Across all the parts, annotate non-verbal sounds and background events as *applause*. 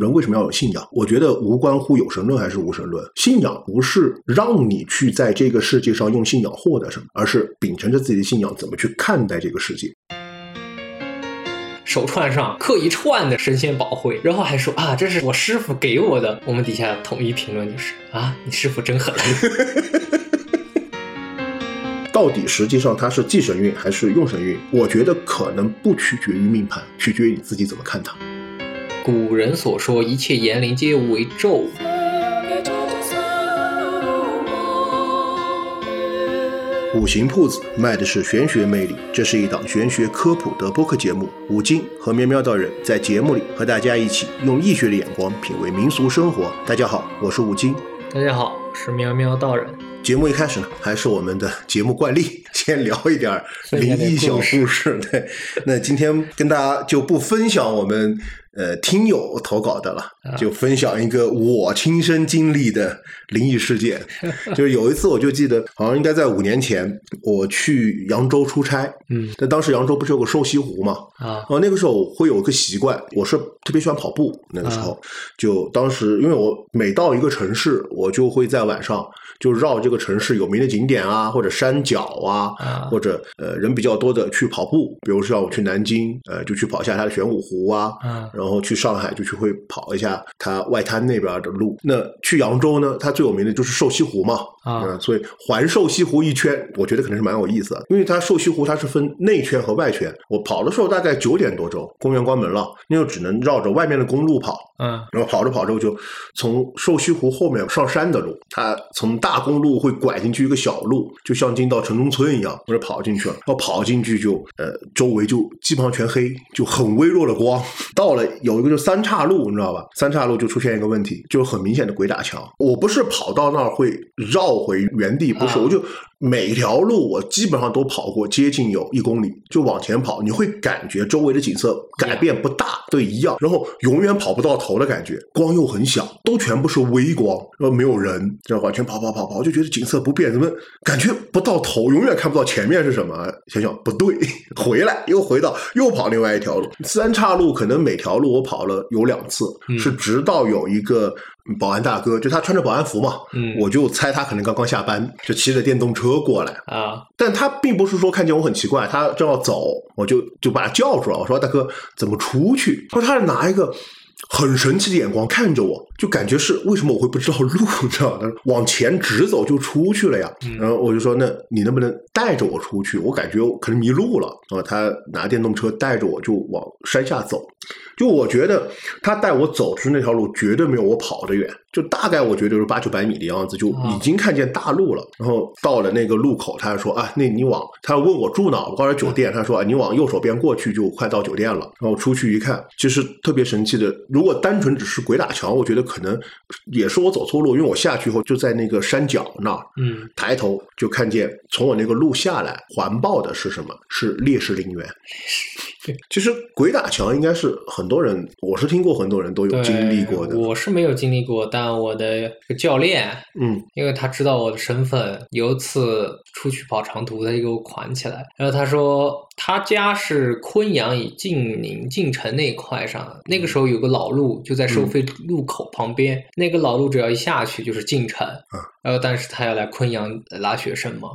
人为什么要有信仰？我觉得无关乎有神论还是无神论，信仰不是让你去在这个世界上用信仰获得什么，而是秉承着自己的信仰怎么去看待这个世界。手串上刻一串的神仙宝会，然后还说啊，这是我师傅给我的。我们底下统一评论就是啊，你师傅真狠。*laughs* 到底实际上他是忌神运还是用神运？我觉得可能不取决于命盘，取决于你自己怎么看它。古人所说一切言灵皆为咒。五行铺子卖的是玄学魅力，这是一档玄学科普的播客节目。五金和喵喵道人在节目里和大家一起用易学的眼光品味民俗生活。大家好，我是五金。大家好，我是喵喵道人。节目一开始呢，还是我们的节目惯例，*laughs* 先聊一点灵异小故事。对，那今天跟大家就不分享我们。呃，听友投稿的了，就分享一个我亲身经历的灵异事件。*laughs* 就是有一次，我就记得好像应该在五年前，我去扬州出差。嗯，但当时扬州不是有个瘦西湖嘛？啊，哦，那个时候我会有个习惯，我是特别喜欢跑步。那个时候，就当时因为我每到一个城市，我就会在晚上就绕这个城市有名的景点啊，或者山脚啊，或者呃人比较多的去跑步。比如说我去南京，呃，就去跑一下它的玄武湖啊。然后去上海就去会跑一下它外滩那边的路。那去扬州呢，它最有名的就是瘦西湖嘛。啊，所以环瘦西湖一圈，我觉得可能是蛮有意思的。因为它瘦西湖它是分内圈和外圈。我跑的时候大概九点多钟，公园关门了，那就只能绕着外面的公路跑。嗯，然后跑着跑着就从瘦西湖后面上山的路，它从大公路会拐进去一个小路，就像进到城中村一样，我就跑进去了。然后跑进去就呃，周围就基本上全黑，就很微弱的光。*laughs* 到了有一个就三岔路，你知道吧？三岔路就出现一个问题，就很明显的鬼打墙。我不是跑到那儿会绕回原地，不是，我就。每条路我基本上都跑过，接近有一公里，就往前跑，你会感觉周围的景色改变不大，都一样，然后永远跑不到头的感觉，光又很小，都全部是微光，然后没有人，这样完全跑跑跑跑，就觉得景色不变，怎么感觉不到头，永远看不到前面是什么？想想不对，回来又回到又跑另外一条路，三岔路可能每条路我跑了有两次，是直到有一个。保安大哥就他穿着保安服嘛，嗯，我就猜他可能刚刚下班，就骑着电动车过来啊。但他并不是说看见我很奇怪，他正要走，我就就把他叫住了。我说大哥怎么出去？他说他是拿一个很神奇的眼光看着我，就感觉是为什么我会不知道路？你知道吗？往前直走就出去了呀。然后我就说那你能不能带着我出去？我感觉我可能迷路了。然后他拿电动车带着我就往山下走。就我觉得他带我走出那条路绝对没有我跑得远，就大概我觉得就是八九百米的样子，就已经看见大路了。然后到了那个路口，他说啊，那你往他问我住哪，我告诉他酒店，他说啊，你往右手边过去就快到酒店了。然后出去一看，其实特别神奇的，如果单纯只是鬼打墙，我觉得可能也是我走错路，因为我下去以后就在那个山脚那儿，嗯，抬头就看见从我那个路下来环抱的是什么？是烈士陵园。*laughs* 其实鬼打墙应该是很多人，我是听过很多人都有经历过的。我是没有经历过，但我的教练，嗯，因为他知道我的身份，有一次出去跑长途，他就给我款起来。然后他说他家是昆阳以晋宁晋城那一块上，那个时候有个老路就在收费路口旁边，那个老路只要一下去就是晋城。然后但是他要来昆阳拉学生嘛。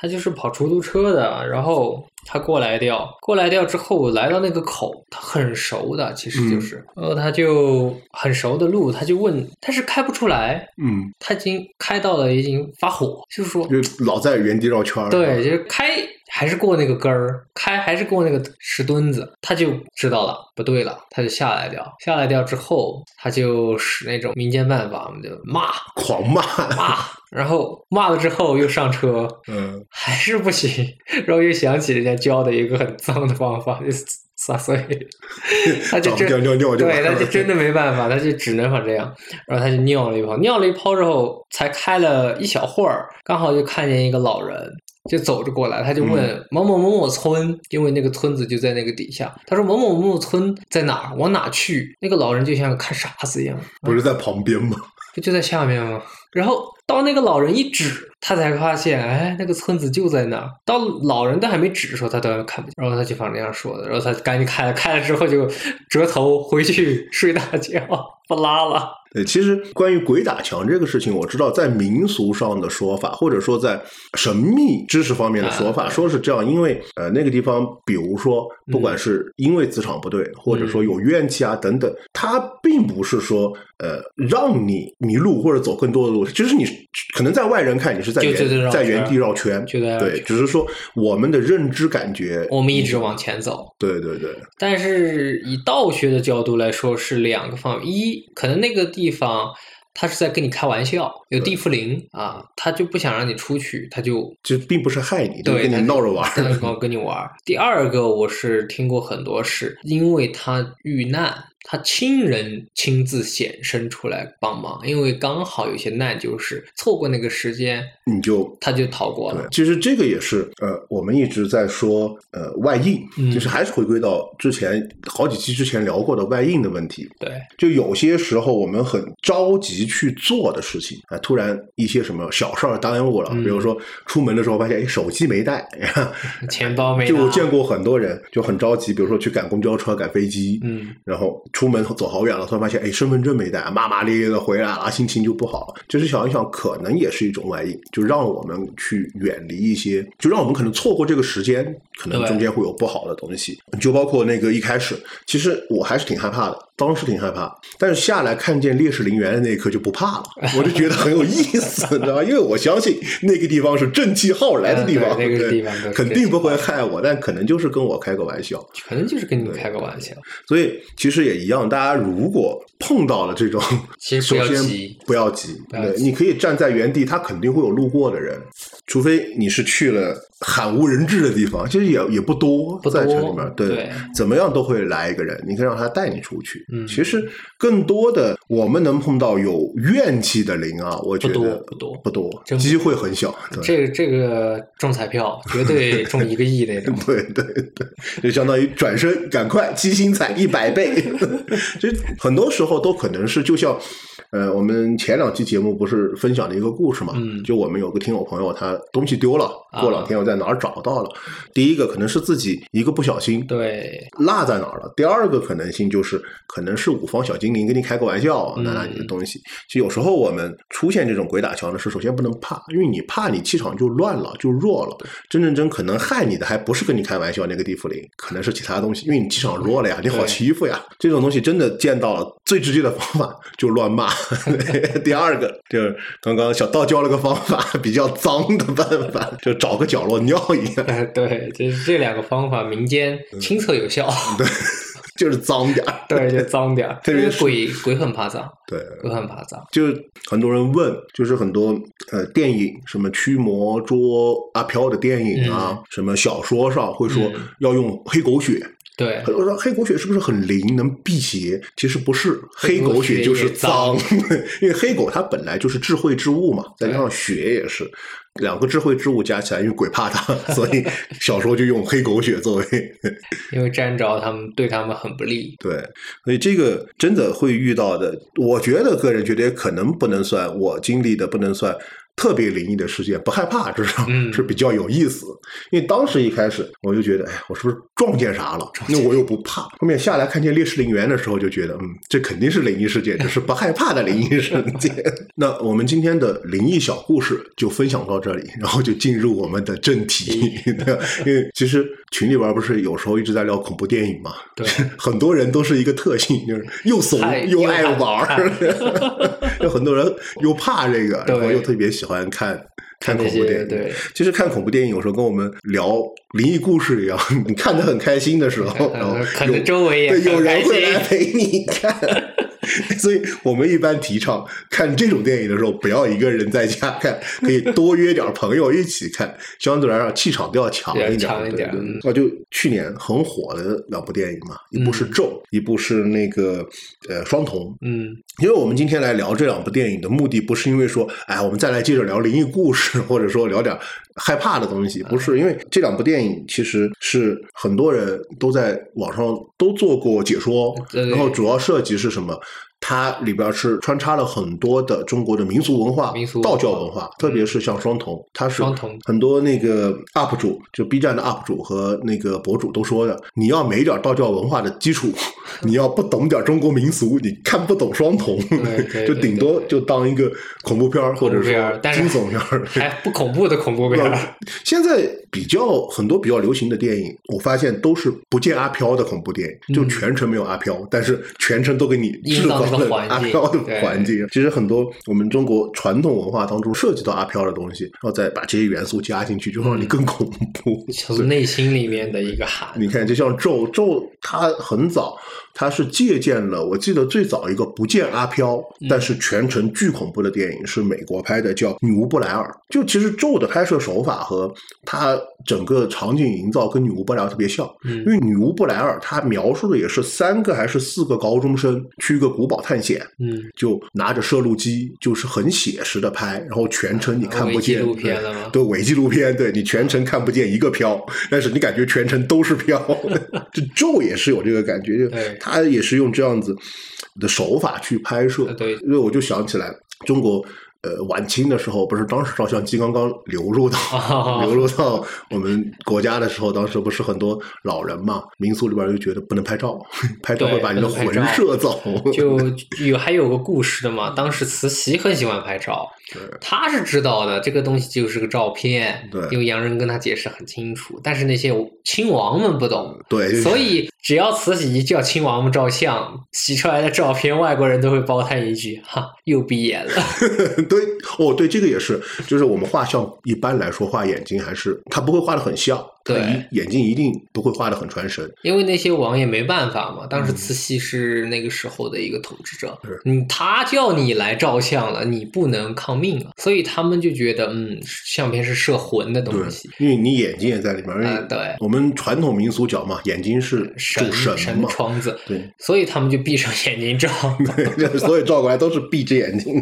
他就是跑出租车的，然后他过来掉，过来掉之后来到那个口，他很熟的，其实就是，然后他就很熟的路，他就问，但是开不出来，嗯，他已经开到了，已经发火，就是说，就老在原地绕圈儿，对，就是开。还是过那个根儿，开还是过那个石墩子，他就知道了不对了，他就下来掉，下来掉之后，他就使那种民间办法，我们就骂，*laughs* 狂骂骂，然后骂了之后又上车，*laughs* 嗯，还是不行，然后又想起人家教的一个很脏的方法，就撒碎，*laughs* 他就真尿尿对，他就真的没办法，他就只能法这样，然后他就尿了一泡，尿了一泡之后，才开了一小会儿，刚好就看见一个老人。就走着过来，他就问某某某某村，因为那个村子就在那个底下。他说某某某某村在哪儿？往哪去？那个老人就像看傻子一样，不是在旁边吗？不 *laughs* 就在下面吗？然后到那个老人一指，他才发现，哎，那个村子就在那儿。到老人都还没指的时候，他都要看不见。然后他就反正这样说的，然后他赶紧开了，开了之后就折头回去睡大觉，*laughs* 不拉了。对，其实关于鬼打墙这个事情，我知道在民俗上的说法，或者说在神秘知识方面的说法，说是这样，因为呃那个地方，比如说不管是因为磁场不对，或者说有怨气啊等等，它并不是说呃让你迷路或者走更多的路，就是你可能在外人看你是在原在原地绕圈，对，只是说我们的认知感觉，我们一直往前走，对对对。但是以道学的角度来说，是两个方面，一可能那个。地方，他是在跟你开玩笑，有地缚灵啊，他就不想让你出去，他就就并不是害你，对，跟你闹着玩，*laughs* 跟你玩。第二个，我是听过很多事，因为他遇难。他亲人亲自显身出来帮忙，因为刚好有些难，就是错过那个时间，你就他就逃过了。其实这个也是呃，我们一直在说呃外应，就是还是回归到之前好几期之前聊过的外应的问题。对，就有些时候我们很着急去做的事情啊，突然一些什么小事儿耽误了，比如说出门的时候发现哎手机没带，钱包没，*laughs* 就见过很多人就很着急，比如说去赶公交车、赶飞机，嗯，然后。出门走好远了，突然发现，哎，身份证没带，骂骂咧咧的回来了，心情就不好了。就是想一想，可能也是一种外因，就让我们去远离一些，就让我们可能错过这个时间，可能中间会有不好的东西。就包括那个一开始，其实我还是挺害怕的。当时挺害怕，但是下来看见烈士陵园的那一刻就不怕了，*laughs* 我就觉得很有意思，你知道吧？因为我相信那个地方是正气浩然的地方，那个地方肯定不会害我，但可能就是跟我开个玩笑，可能就是跟你开个玩笑。所以其实也一样，大家如果碰到了这种，首先不要急，对，你可以站在原地，他肯定会有路过的人，除非你是去了。罕无人质的地方，其实也也不多，在城里面，对，怎么样都会来一个人，你可以让他带你出去。嗯，其实更多的，我们能碰到有怨气的灵啊，我觉得不多，不多，不多，机会很小。这个这个中彩票绝对中一个亿那种，*laughs* 对对对，就相当于转身赶快七星彩一百倍，*laughs* 就很多时候都可能是就像。呃，我们前两期节目不是分享了一个故事嘛？嗯，就我们有个听友朋友，他东西丢了，过两天又在哪儿找到了。第一个可能是自己一个不小心，对，落在哪儿了。第二个可能性就是可能是五方小精灵跟你开个玩笑，拿拿你的东西。其实有时候我们出现这种鬼打墙的事，首先不能怕，因为你怕你气场就乱了，就弱了。真正真可能害你的还不是跟你开玩笑那个地府灵，可能是其他东西，因为你气场弱了呀，你好欺负呀。这种东西真的见到了，最直接的方法就乱骂。第二个就是刚刚小道教了个方法，比较脏的办法，就找个角落尿一下。对，就是这两个方法，民间亲测有效。对，就是脏点儿。*laughs* 对，就脏点儿。特别鬼鬼很怕脏。对，鬼很怕脏。就很多人问，就是很多呃电影，什么驱魔捉阿飘的电影啊，什么小说上会说要用黑狗血。对，很多人说黑狗血是不是很灵，能辟邪？其实不是，黑狗血就是脏，*laughs* 因为黑狗它本来就是智慧之物嘛，再加上血也是两个智慧之物加起来，因为鬼怕它，*laughs* 所以小时候就用黑狗血作为，*laughs* 因为沾着他们对他们很不利。对，所以这个真的会遇到的，我觉得个人觉得也可能不能算我经历的，不能算。特别灵异的事件不害怕，至少是比较有意思。因为当时一开始我就觉得，哎，我是不是撞见啥了？那我又不怕。后面下来看见烈士陵园的时候，就觉得，嗯，这肯定是灵异事件，*laughs* 只是不害怕的灵异事件。*laughs* 那我们今天的灵异小故事就分享到这里，然后就进入我们的正题。*laughs* 因为其实群里边不是有时候一直在聊恐怖电影嘛？对，很多人都是一个特性，就是又怂又爱玩儿有很多人又怕这个，然后又特别喜欢。欢看看恐怖电影，对，就是看恐怖电影有时候跟我们聊灵异故事一样，你看的很开心的时候，*laughs* 然后可能周围也有人会来陪你看。*laughs* *laughs* 所以我们一般提倡看这种电影的时候，不要一个人在家看，可以多约点朋友一起看，相对来说气场都要强一点。强一点。那就去年很火的两部电影嘛，一部是《咒》，一部是那个呃《双瞳》。嗯，因为我们今天来聊这两部电影的目的，不是因为说，哎，我们再来接着聊灵异故事，或者说聊点害怕的东西，不是，因为这两部电影其实是很多人都在网上都做过解说，然后主要涉及是什么？它里边是穿插了很多的中国的民俗文化、民俗道教文化，特别是像双瞳，它是双瞳。很多那个 UP 主，就 B 站的 UP 主和那个博主都说的，你要没点道教文化的基础，你要不懂点中国民俗，你看不懂双瞳，*laughs* 就顶多就当一个恐怖片或者是惊悚片 *laughs* 还不恐怖的恐怖片 *laughs* 现在比较很多比较流行的电影，我发现都是不见阿飘的恐怖电影，就全程没有阿飘，但是全程都给你制造了阿飘的。环境其实很多，我们中国传统文化当中涉及到阿飘的东西，然后再把这些元素加进去，就让你更恐怖。从内心里面的一个喊。你看，就像咒咒，它很早。他是借鉴了，我记得最早一个不见阿飘，但是全程巨恐怖的电影是美国拍的，叫《女巫布莱尔》。就其实咒的拍摄手法和它整个场景营造跟《女巫布莱尔》特别像，因为《女巫布莱尔》它描述的也是三个还是四个高中生去一个古堡探险，嗯，就拿着摄录机，就是很写实的拍，然后全程你看不见，纪录片了？对，伪纪录片，对你全程看不见一个飘，但是你感觉全程都是飘。*laughs* 这咒也是有这个感觉，就。他也是用这样子的手法去拍摄，对，因为我就想起来中国。呃，晚清的时候，不是当时照相机刚刚流入到 *laughs* 流入到我们国家的时候，当时不是很多老人嘛，民俗里边就觉得不能拍照，*laughs* 拍照会把你的魂摄走。就有还有个故事的嘛，当时慈禧很喜欢拍照，他是知道的，这个东西就是个照片，对，因为洋人跟他解释很清楚，但是那些亲王们不懂，对，所以只要慈禧一叫亲王们照相，洗出来的照片，外国人都会包他一句：“哈，又闭眼了。*laughs* ”对，哦，对，这个也是，就是我们画像一般来说画眼睛还是他不会画的很像。对，眼睛一定不会画的很传神，因为那些王爷没办法嘛。当时慈禧是那个时候的一个统治者，嗯，他叫你来照相了，你不能抗命啊。所以他们就觉得，嗯，相片是摄魂的东西，因为你眼睛也在里面。嗯，对，我们传统民俗讲嘛，眼睛是主神神窗子，对，所以他们就闭上眼睛照，*laughs* 对，所以照过来都是闭着眼睛。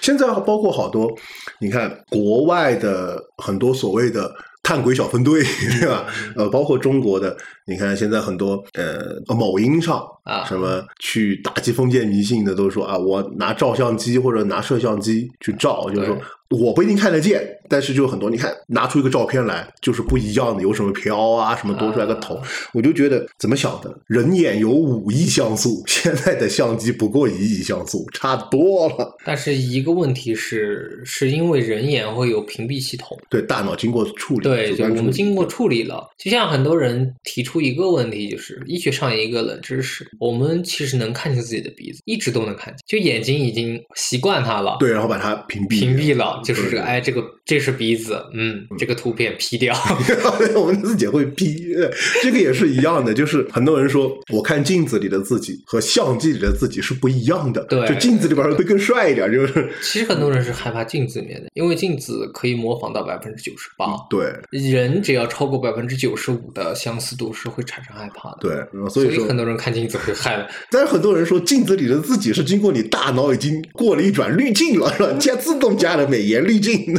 现在包括好多，你看国外的很多所谓的。探鬼小分队，*laughs* 对吧？呃，包括中国的，你看现在很多呃，某音上啊，什么去打击封建迷信的，都说啊，我拿照相机或者拿摄像机去照，就是说。我不一定看得见，但是就很多，你看拿出一个照片来，就是不一样的，有什么飘啊，什么多出来个头，我就觉得怎么想的？人眼有五亿像素，现在的相机不过一亿像素，差多了。但是一个问题是，是因为人眼会有屏蔽系统，对大脑经过处理，对，就我们经过处理了。就像很多人提出一个问题，就是医学上一个冷知识，我们其实能看见自己的鼻子，一直都能看见，就眼睛已经习惯它了，对，然后把它屏蔽屏蔽了。就是这个，哎，这个这是鼻子，嗯，这个图片 P 掉，*laughs* 我们自己会 P，这个也是一样的。就是很多人说，我看镜子里的自己和相机里的自己是不一样的，对，就镜子里边会更帅一点。就是 *laughs* 其实很多人是害怕镜子里面的，因为镜子可以模仿到百分之九十八，对，人只要超过百分之九十五的相似度是会产生害怕的，对，所以说很多人看镜子会害。*laughs* 但是很多人说，镜子里的自己是经过你大脑已经过了一转滤镜了，是吧？加自动加了美颜。颜滤镜，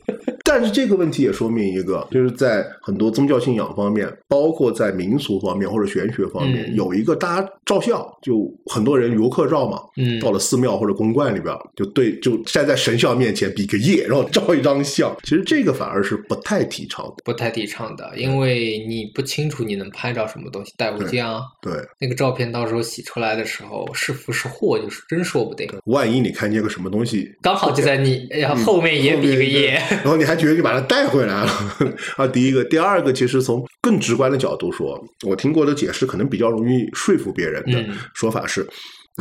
但是这个问题也说明一个，就是在很多宗教信仰方面，包括在民俗方面或者玄学方面，有一个大家照相，就很多人游客照嘛，嗯，到了寺庙或者公观里边，就对，就站在神像面前比个耶，然后照一张相。其实这个反而是不太提倡的，不太提倡的，因为你不清楚你能拍到什么东西带回家，对，那个照片到时候洗出来的时候是福是祸，就是真说不定。万一你看见个什么东西，刚好就在你。后面也比个耶，然后你还觉得你把它带回来了 *laughs* 啊？第一个，第二个，其实从更直观的角度说，我听过的解释可能比较容易说服别人的说法是。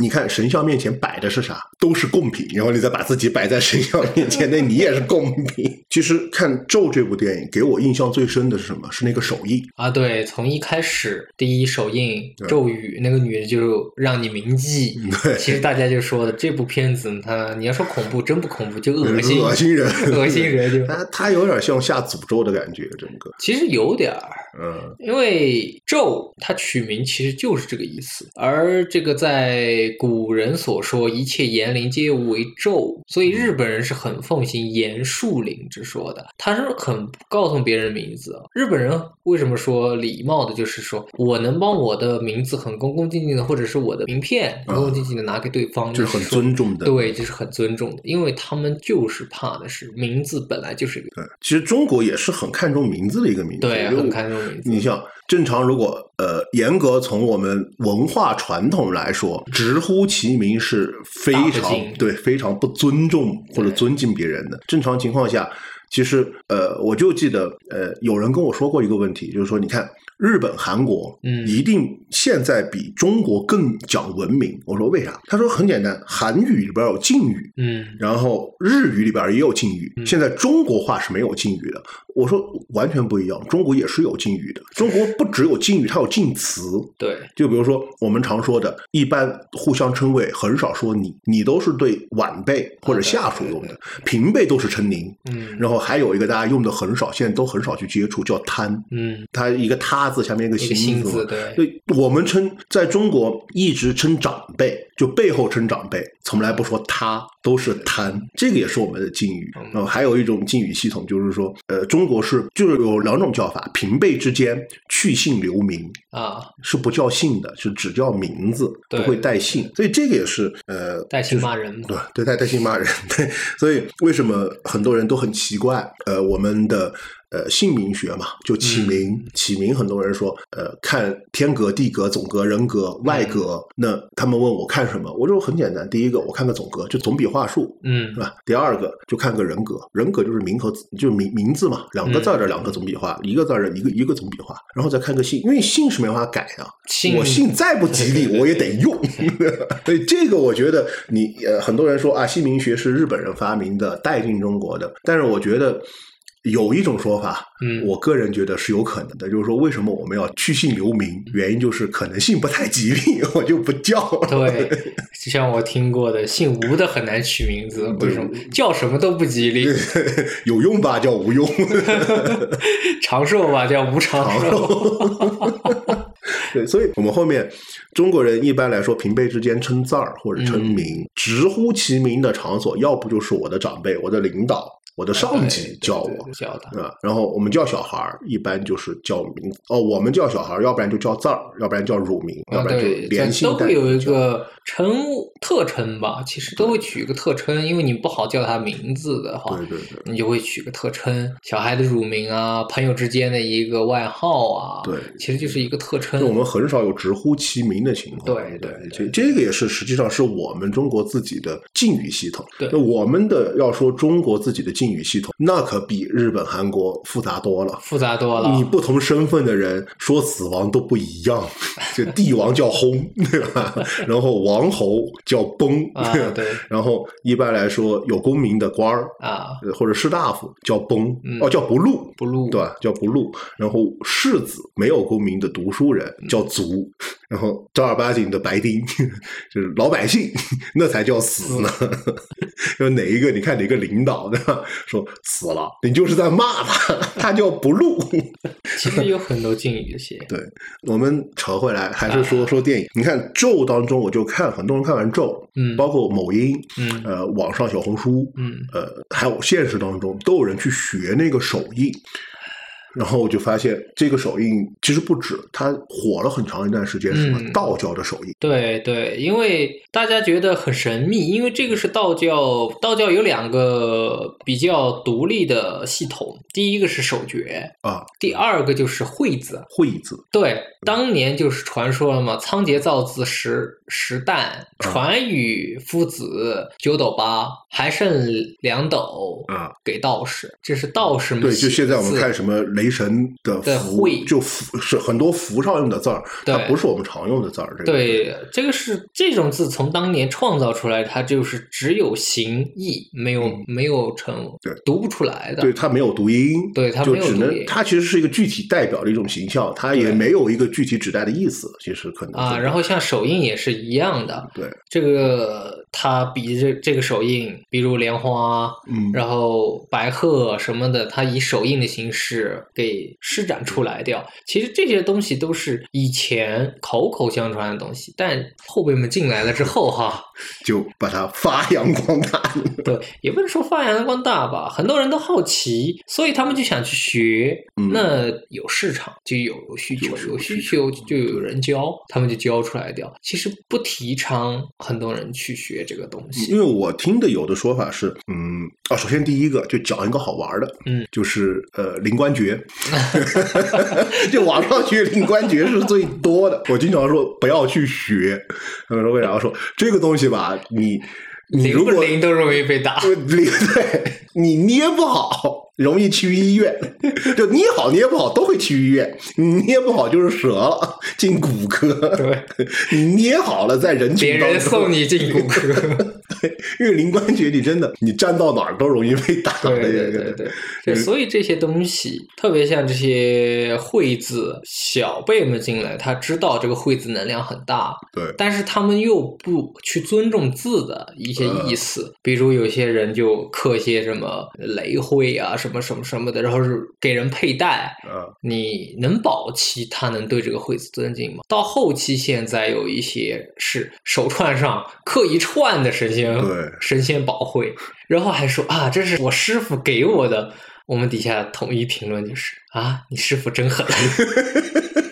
你看神像面前摆的是啥？都是贡品，然后你再把自己摆在神像面前，那你也是贡品。其实看《咒》这部电影，给我印象最深的是什么？是那个手印啊！对，从一开始第一手印咒语，那个女的就让你铭记。对，其实大家就说的这部片子，它你要说恐怖，真不恐怖，就恶心，恶心人，恶心人。*laughs* 就它它有点像下诅咒的感觉，整个。其实有点儿，嗯，因为咒它取名其实就是这个意思，而这个在。古人所说，一切言年龄皆为咒，所以日本人是很奉行言树灵之说的。他是很告诉别人名字。日本人为什么说礼貌的？就是说我能帮我的名字很恭恭敬敬的，或者是我的名片恭恭敬敬的拿给对方，这是很尊重的。对，这是很尊重的，因为他们就是怕的是名字本来就是一个。对，其实中国也是很看重名字的一个民族，对，很看重名字。你像正常，如果呃严格从我们文化传统来说，直呼其名是非常对非常不尊重或者尊敬别人的。正常情况下。其实，呃，我就记得，呃，有人跟我说过一个问题，就是说，你看。日本、韩国，嗯，一定现在比中国更讲文明。我说为啥？他说很简单，韩语里边有敬语，嗯，然后日语里边也有敬语。现在中国话是没有敬语的。我说完全不一样，中国也是有敬语的。中国不只有敬语，它有敬词。对，就比如说我们常说的，一般互相称谓很少说你，你都是对晚辈或者下属用的，平辈都是称您。嗯，然后还有一个大家用的很少，现在都很少去接触，叫贪。嗯，他一个他。字下面一个心字，对，我们称在中国一直称长辈，就背后称长辈，从来不说他，都是贪，这个也是我们的敬语。然后还有一种敬语系统，就是说，呃，中国是就是有两种叫法，平辈之间去姓留名。啊，是不叫姓的，是只叫名字，不会带姓，所以这个也是呃带姓骂人，对对带带姓骂人，*laughs* 对，所以为什么很多人都很奇怪，呃，我们的。呃，姓名学嘛，就起名，起名，很多人说，呃，看天格、地格、总格、人格、外格。那他们问我看什么，我说很简单，第一个我看个总格，就总笔画数，嗯，是吧？第二个就看个人格，人格就是名和就是名名字嘛，两个字的两个总笔画，一个字的一个一个总笔画，然后再看个姓，因为姓是没法改啊，我姓再不吉利 *laughs* 我也得用，*laughs* 所以这个我觉得你呃，很多人说啊，姓名学是日本人发明的，带进中国的，但是我觉得。有一种说法，嗯，我个人觉得是有可能的，就是说为什么我们要去姓留名？原因就是可能性不太吉利，*laughs* 我就不叫。对，就像我听过的，姓吴的很难取名字，为什么？叫什么都不吉利。*laughs* 有用吧，叫无用；*laughs* 长寿吧，叫无长寿。对，所以我们后面中国人一般来说，平辈之间称字儿或者称名，直呼其名的场所，要不就是我的长辈，我的领导。我的上级叫我，对吧？然后我们叫小孩儿，一般就是叫名字。哦，我们叫小孩儿，要不然就叫字儿，要不然叫乳名，要不然就连姓都会有一个称特称吧。其实都会取一个特称，因为你不好叫他名字的话，对对对，你就会取个特称。小孩的乳名啊，朋友之间的一个外号啊，对，其实就是一个特称。我们很少有直呼其名的情况。对对，这这个也是实际上是我们中国自己的敬语系统。对，那我们的要说中国自己的敬。语系统那可比日本、韩国复杂多了，复杂多了。你不同身份的人说死亡都不一样，*laughs* 就帝王叫轰，*laughs* 对吧？然后王侯叫崩，对吧？对。然后一般来说有功名的官儿啊，或者士大夫叫崩，哦叫不禄，不禄，对吧？叫不禄。然后士子没有功名的读书人叫卒，然后正儿八经的白丁 *laughs* 就是老百姓，那才叫死呢。就哪一个？你看哪个领导对吧？说死了，你就是在骂他，*laughs* 他叫不录。*laughs* 其实有很多敬语写。对，我们扯回来，还是说说电影。你看《咒》当中，我就看很多人看完《咒》，嗯，包括某音，嗯，呃，网上小红书，嗯，呃，还有现实当中，都有人去学那个手印。然后我就发现，这个手印其实不止，它火了很长一段时间，什么道教的手印。对对，因为大家觉得很神秘，因为这个是道教，道教有两个比较独立的系统，第一个是手诀啊，第二个就是会字。会字。对，当年就是传说了嘛，仓颉造字十十旦，传与夫子九斗八，还剩两斗啊，给道士。这是道士们对，就现在我们看什么。雷神的符就符是很多符上用的字儿，它不是我们常用的字儿。对，这个是这种字从当年创造出来，它就是只有形意，没有没有成，对，读不出来的。对，它没有读音，对，它就只能它其实是一个具体代表的一种形象，它也没有一个具体指代的意思。其实可能啊，然后像手印也是一样的。对，这个它比这这个手印，比如莲花，嗯，然后白鹤什么的，它以手印的形式。给施展出来掉。其实这些东西都是以前口口相传的东西，但后辈们进来了之后，哈，*laughs* 就把它发扬光大。对，也不能说发扬光大吧，很多人都好奇，所以他们就想去学。那有市场就有需求，有需求就有人教，他们就教出来掉。其实不提倡很多人去学这个东西，因为我听的有的说法是，嗯啊，首先第一个就讲一个好玩的，嗯，就是呃灵官诀，*laughs* 就网上学灵官诀是最多的。我经常说不要去学，他们说为啥？说这个东西吧，你你如果灵都容易被打，灵对你捏不好。容易去医院，*laughs* 就捏好捏不好都会去医院。你捏不好就是折了，进骨科。对，你捏好了在人群别人送你进骨科。对，*laughs* 因为灵关节你真的你站到哪儿都容易被打。对对对对，对，所以这些东西，特别像这些惠字小辈们进来，他知道这个惠字能量很大。对，但是他们又不去尊重字的一些意思，比如有些人就刻些什么雷会啊什么。什么什么什么的，然后是给人佩戴，你能保期他能对这个惠子尊敬吗？到后期现在有一些是手串上刻一串的神仙，对神仙宝会，然后还说啊，这是我师傅给我的。我们底下统一评论就是啊，你师傅真狠。*laughs*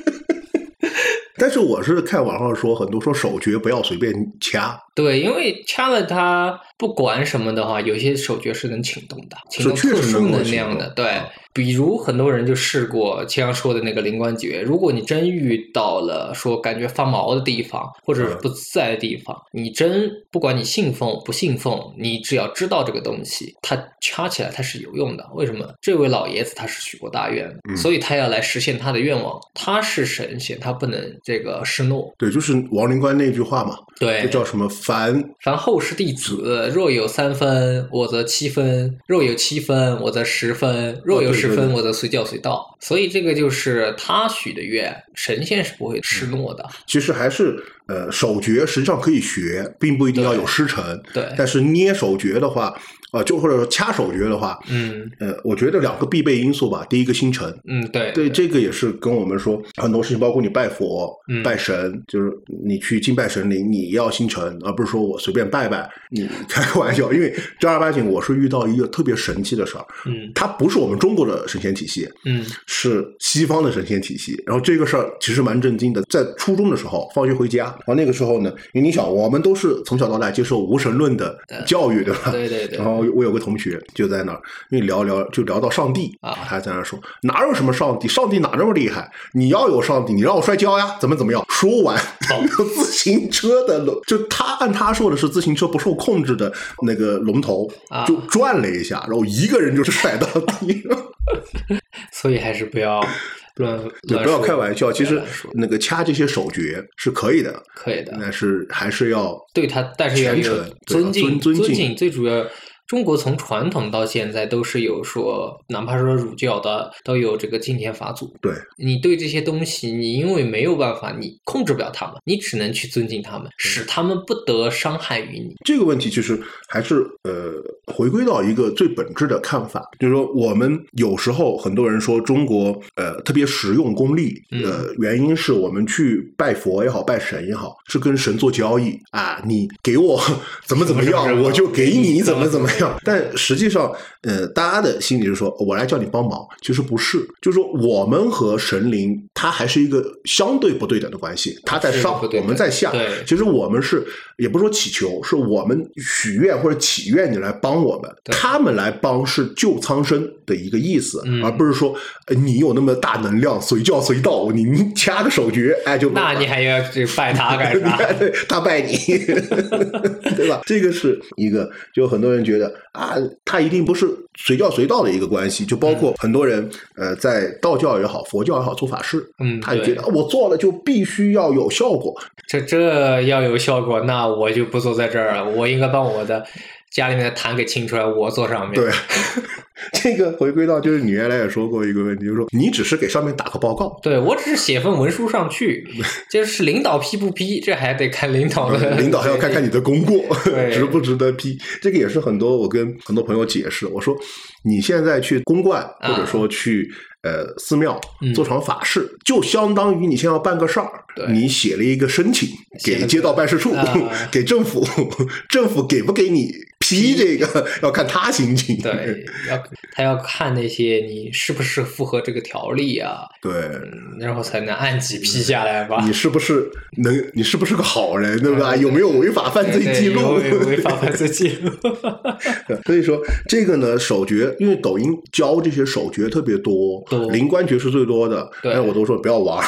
但是我是看网上说，很多说手诀不要随便掐。对，因为掐了它，不管什么的话，有些手诀是能请动的，请动特殊能量的。对，比如很多人就试过青阳说的那个灵官诀，如果你真遇到了说感觉发毛的地方，或者是不自在的地方，你真不管你信奉不信奉，你只要知道这个东西，它掐起来它是有用的。为什么？这位老爷子他是许过大愿，所以他要来实现他的愿望。他是神仙，他不能这个失诺。对，就是王灵官那句话嘛。对，这叫什么？凡凡后世弟子，若有三分，我则七分；若有七分，我则十分；若有十分，我则随叫随到。所以这个就是他许的愿，神仙是不会失诺的。其实还是呃，手诀实际上可以学，并不一定要有师承。对，但是捏手诀的话。啊，就或者说掐手诀的话，嗯，呃，我觉得两个必备因素吧。第一个星辰，嗯，对，对，这个也是跟我们说很多事情，包括你拜佛、拜神，就是你去敬拜神灵，你要心诚，而不是说我随便拜拜。你 *laughs* 开个玩笑，因为正儿八经，我是遇到一个特别神奇的事儿，嗯，它不是我们中国的神仙体系，嗯，是西方的神仙体系。然后这个事儿其实蛮震惊的，在初中的时候，放学回家，然后那个时候呢，因为你想，我们都是从小到大接受无神论的教育，对吧？对对对。然后我有个同学就在那儿，因为聊聊就聊到上帝啊，他在那说哪有什么上帝，上帝哪那么厉害？你要有上帝，你让我摔跤呀？怎么怎么样？说完，*laughs* 自行车的龙，就他按他说的是自行车不受控制的那个龙头就转了一下，然后一个人就是摔到地。*laughs* 所以还是不要 *laughs* 乱对，不要开玩笑。其实那个掐这些手诀是可以的，可以的，但是还是要对他，但是要有尊敬，尊敬最主要。中国从传统到现在都是有说，哪怕说儒教的都有这个敬天法祖。对，你对这些东西，你因为没有办法，你控制不了他们，你只能去尊敬他们，使他们不得伤害于你。这个问题其实还是呃，回归到一个最本质的看法，就是说，我们有时候很多人说中国呃特别实用功利，呃，原因是我们去拜佛也好，拜神也好，是跟神做交易啊，你给我 *laughs* 怎么怎么样，我就给你怎么怎么。但实际上，呃，大家的心里是说，我来叫你帮忙，其实不是，就是说，我们和神灵，它还是一个相对不对等的关系，它在上，我们在下。对，其实我们是，也不是说祈求，是我们许愿或者祈愿你来帮我们，他们来帮是救苍生的一个意思，而不是说你有那么大能量，随叫随到，你掐个手诀，哎，就那你还要去拜他干啥？*laughs* 他拜你，*laughs* 对吧？这个是一个，就很多人觉得。啊，他一定不是随叫随到的一个关系，就包括很多人，呃，在道教也好，佛教也好，做法事，嗯，他就觉得我做了就必须要有效果，这这要有效果，那我就不坐在这儿了，我应该把我的。家里面的痰给清出来，我坐上面。*laughs* 对，*laughs* 这个回归到就是你原来也说过一个问题，就是说你只是给上面打个报告。对我只是写份文书上去，就是领导批不批，这还得看领导的。领导还要看看你的功过，*laughs* 值不值得批。这个也是很多我跟很多朋友解释，我说你现在去公关或者说去呃寺庙做场法事，就相当于你先要办个事儿，你写了一个申请给街道办事处，*laughs* 给政府，*laughs* 政府给不给你？批这个要看他心情，对，*laughs* 要他要看那些你是不是符合这个条例啊？对，然后才能按级批下来吧。你是不是能？你是不是个好人，对吧？有没有违法犯罪记录？违法犯罪记录。所以说这个呢，手诀，因为抖音教这些手诀特别多，灵官诀是最多的。对，我都说不要玩，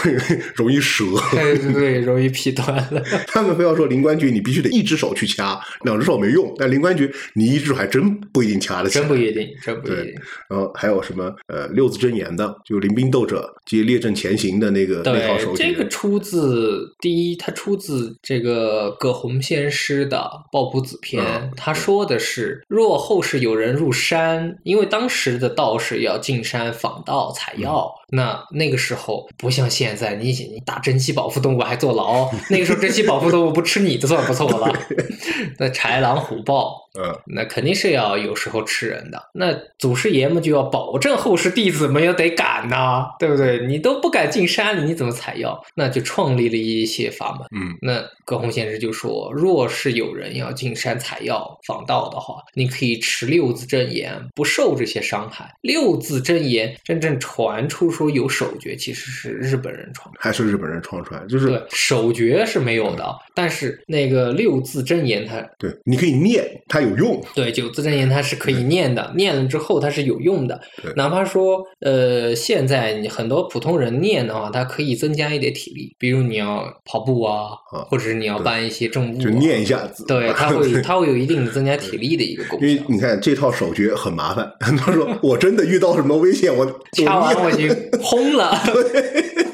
容易折。对对对，容易劈断了。*laughs* 他们非要说灵官诀，你必须得一只手去掐，两只手没用。但灵官诀。你一只手还真不一定掐得起，真不一定，真不一定。然后还有什么呃六字真言的，就临兵斗者即列阵前行的那个那套手这个出自第一，它出自这个葛洪先师的《抱朴子篇》，他说的是：若后世有人入山，因为当时的道士要进山访道采药，那那个时候不像现在，你你打珍稀保护动物还坐牢，*laughs* 那个时候珍稀保护动物不吃你的算不错了。*laughs* 那豺狼虎豹。嗯，那肯定是要有时候吃人的。那祖师爷们就要保证后世弟子们要得敢呐，对不对？你都不敢进山里，你怎么采药？那就创立了一些法门。嗯，那葛洪先生就说，若是有人要进山采药访道的话，你可以持六字真言，不受这些伤害。六字真言真正传出说有手诀，其实是日本人创，还是日本人创出来？就是手诀是没有的，但是那个六字真言，它对你可以念它。有用，对九字真言它是可以念的，念了之后它是有用的。哪怕说，呃，现在你很多普通人念的话，它可以增加一点体力，比如你要跑步啊，或者是你要搬一些重物，就念一下子，对，它会 *laughs* 它会有一定的增加体力的一个功效。因为你看这套手诀很麻烦，很多说我真的遇到什么危险，我 *laughs* 掐完我就 *laughs* 轰了。对，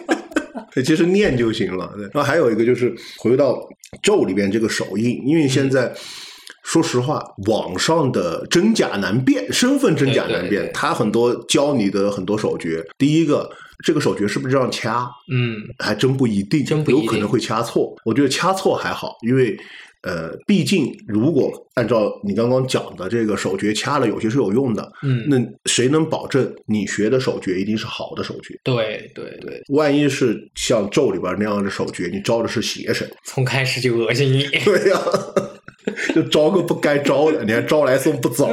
其实念就行了。然后还有一个就是回到咒里边这个手印，因为现在。说实话，网上的真假难辨，身份真假难辨。他很多教你的很多手诀，第一个，这个手诀是不是这样掐？嗯，还真不一定，有可能会掐错。我觉得掐错还好，因为呃，毕竟如果按照你刚刚讲的这个手诀掐了，有些是有用的。嗯，那谁能保证你学的手诀一定是好的手诀？对对对，万一是像咒里边那样的手诀，你招的是邪神，从开始就恶心你。*laughs* 对呀。*laughs* *laughs* 就招个不该招的，你还招来送不走。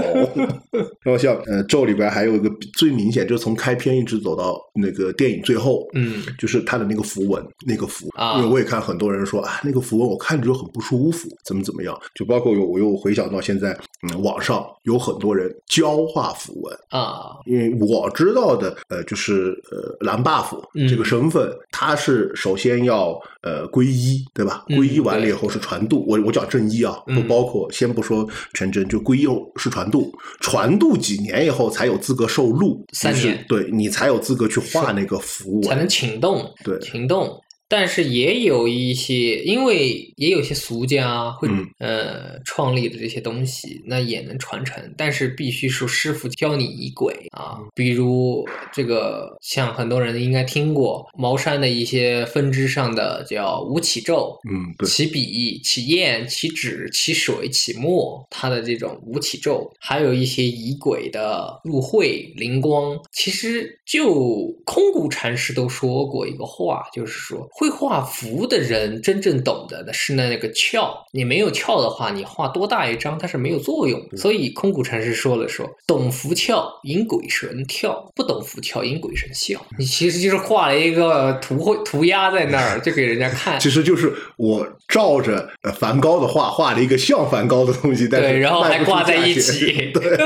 然后像呃咒里边还有一个最明显，就是从开篇一直走到那个电影最后，嗯，就是他的那个符文，那个符啊，因为我也看很多人说啊，那个符文我看着就很不舒服，怎么怎么样。就包括有我又回想到现在，嗯，网上有很多人教化符文啊，因为我知道的呃就是呃蓝 buff 这个身份，他是首先要呃皈依，对吧？皈依完了以后是传渡，我我讲正一啊。不包括，先不说全真，就归佑是传度，传度几年以后才有资格受禄，三年，对你才有资格去画那个符，才能请动，对，请动。但是也有一些，因为也有些俗家会呃创立的这些东西，那也能传承。但是必须是师傅教你仪轨啊，比如这个像很多人应该听过茅山的一些分支上的叫五起咒，嗯，起笔、起砚、起纸、起水、起墨，它的这种五起咒，还有一些仪轨的入会灵光。其实就空谷禅师都说过一个话，就是说。会画符的人真正懂得的是那个窍，你没有窍的话，你画多大一张它是没有作用。所以空谷禅师说了说，懂符窍引鬼神跳，不懂符窍引鬼神笑。你其实就是画了一个图绘涂鸦在那儿，就给人家看。*laughs* 其实就是我照着梵高的画画了一个像梵高的东西，但是然后还挂在一起。*laughs* 对，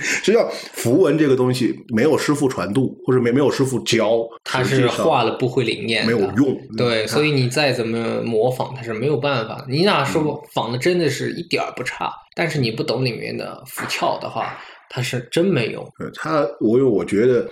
实际上符文这个东西没有师傅传渡，或者没没有师傅教，他是画了不会灵验，没有用。对，所以你再怎么模仿，它是没有办法。你哪说仿的真的是一点儿不差，但是你不懂里面的符窍的话，它是真没用。它，我有我觉得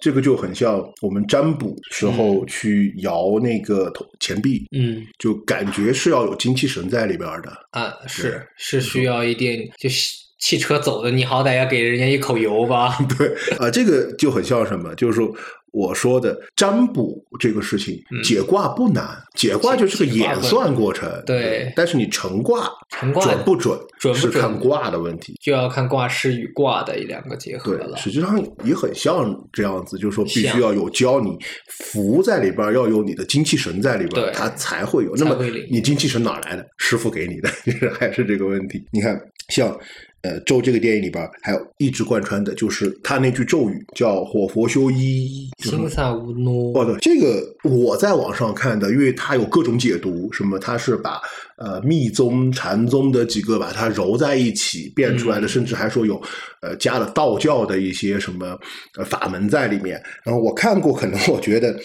这个就很像我们占卜时候去摇那个钱币，嗯，就感觉是要有精气神在里边的啊，是是需要一点就是。汽车走的，你好歹要给人家一口油吧？*laughs* 对啊，这个就很像什么？就是说我说的占卜这个事情，解卦不难，解卦就是个演算过程。对，但是你成卦，成卦准不准，准是看卦的问题，就要看卦师与卦的一两个结合了。实际上也很像这样子，就是说必须要有教你符在里边，要有你的精气神在里边，它才会有。那么你精气神哪来的？师傅给你的，就 *laughs* 是还是这个问题。你看，像。呃，咒这个电影里边还有一直贯穿的，就是他那句咒语叫“火佛修一”，心萨无诺。哦，对，这个我在网上看的，因为它有各种解读，什么它是把呃密宗、禅宗的几个把它揉在一起变出来的，甚至还说有呃加了道教的一些什么法门在里面。然后我看过，可能我觉得。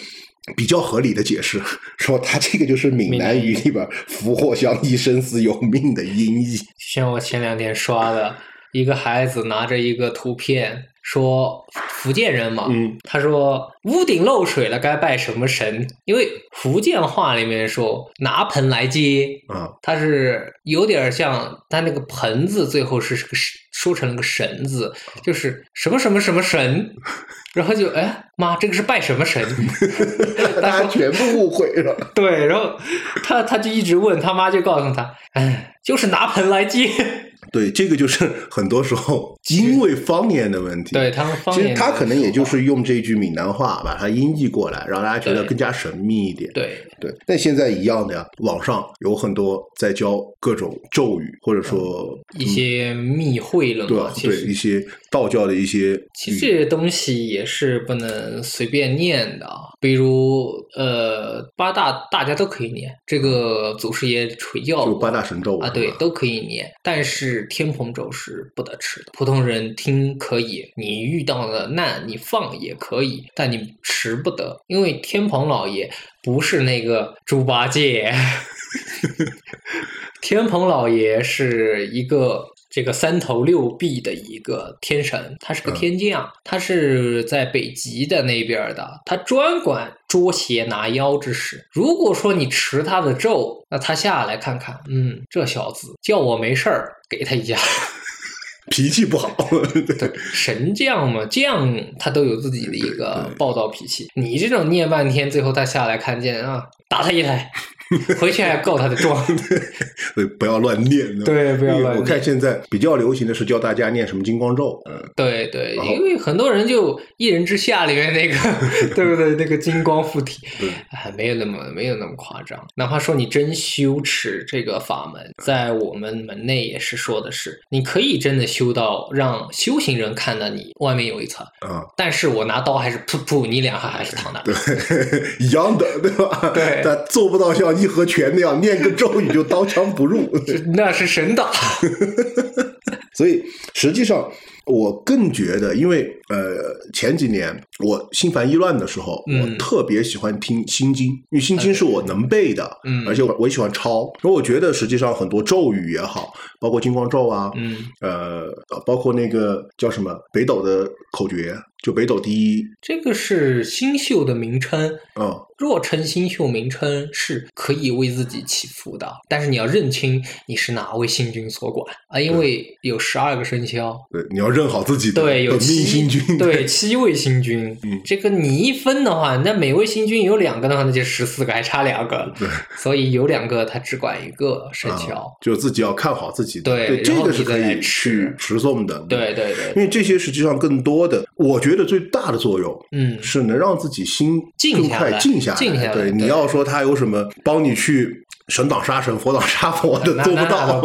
比较合理的解释，*laughs* 说他这个就是闽南语里边“福祸相依，生死有命”的音译。像我前两天刷的一个孩子拿着一个图片，说福建人嘛，嗯他说屋顶漏水了该拜什么神？因为福建话里面说拿盆来接啊，他是有点像他那个盆字最后是个说成了个神字，就是什么什么什么神。然后就哎妈，这个是拜什么神？*laughs* 大家全部误会了。对，然后他他就一直问他妈，就告诉他，哎，就是拿盆来接。对，这个就是 *laughs* 很多时候因为方言的问题。对他们方言，其实他可能也就是用这句闽南话把它音译过来，让大家觉得更加神秘一点。对对，但现在一样的呀，网上有很多在教各种咒语，或者说一些密会了，对对，一些道教的一些。其实这些东西也是不能随便念的，比如呃八大大家都可以念，这个祖师爷垂教就八大神咒啊，对，都可以念，但是。天蓬咒是不得吃的，普通人听可以，你遇到了难你放也可以，但你吃不得，因为天蓬老爷不是那个猪八戒，*laughs* 天蓬老爷是一个这个三头六臂的一个天神，他是个天将，他是在北极的那边的，他专管捉邪拿妖之事。如果说你持他的咒，那他下来看看，嗯，这小子叫我没事儿。给他一下，*laughs* 脾气不好。*laughs* 对，神将嘛，将他都有自己的一个暴躁脾气。你这种念半天，最后他下来看见啊，打他一台。*laughs* 回去还告他的状，对，不要乱念。对，不要乱。我看现在比较流行的是教大家念什么金光咒。嗯，对对，因为很多人就一人之下里面那个，*laughs* 对不对？那个金光附体，还没有那么没有那么夸张。哪怕说你真修持这个法门，在我们门内也是说的是，你可以真的修到让修行人看到你外面有一层啊。但是我拿刀还是噗噗，你脸上还是躺那。对，*laughs* 一样的，对吧？对，但做不到像。义和拳那样念个咒语就刀枪不入，*laughs* 那是神打。*laughs* 所以实际上，我更觉得，因为呃前几年我心烦意乱的时候，我特别喜欢听心经，因为心经是我能背的，嗯，而且我我也喜欢抄。所以我觉得实际上很多咒语也好，包括金光咒啊，嗯，呃，包括那个叫什么北斗的口诀。就北斗第一，这个是星宿的名称。嗯，若称星宿名称，是可以为自己祈福的。但是你要认清你是哪位星君所管啊，因为有十二个生肖。对，你要认好自己的对，有命星君。对，七位星君。嗯，这个你一分的话，那每位星君有两个的话，那就十四个，还差两个。对，所以有两个他只管一个生肖，就自己要看好自己。对，这个是可以去持诵的。对对对，因为这些实际上更多的，我觉得。觉得最大的作用，嗯，是能让自己心更快静下来。对，你要说他有什么帮你去神挡杀神，佛挡杀佛的，做不到。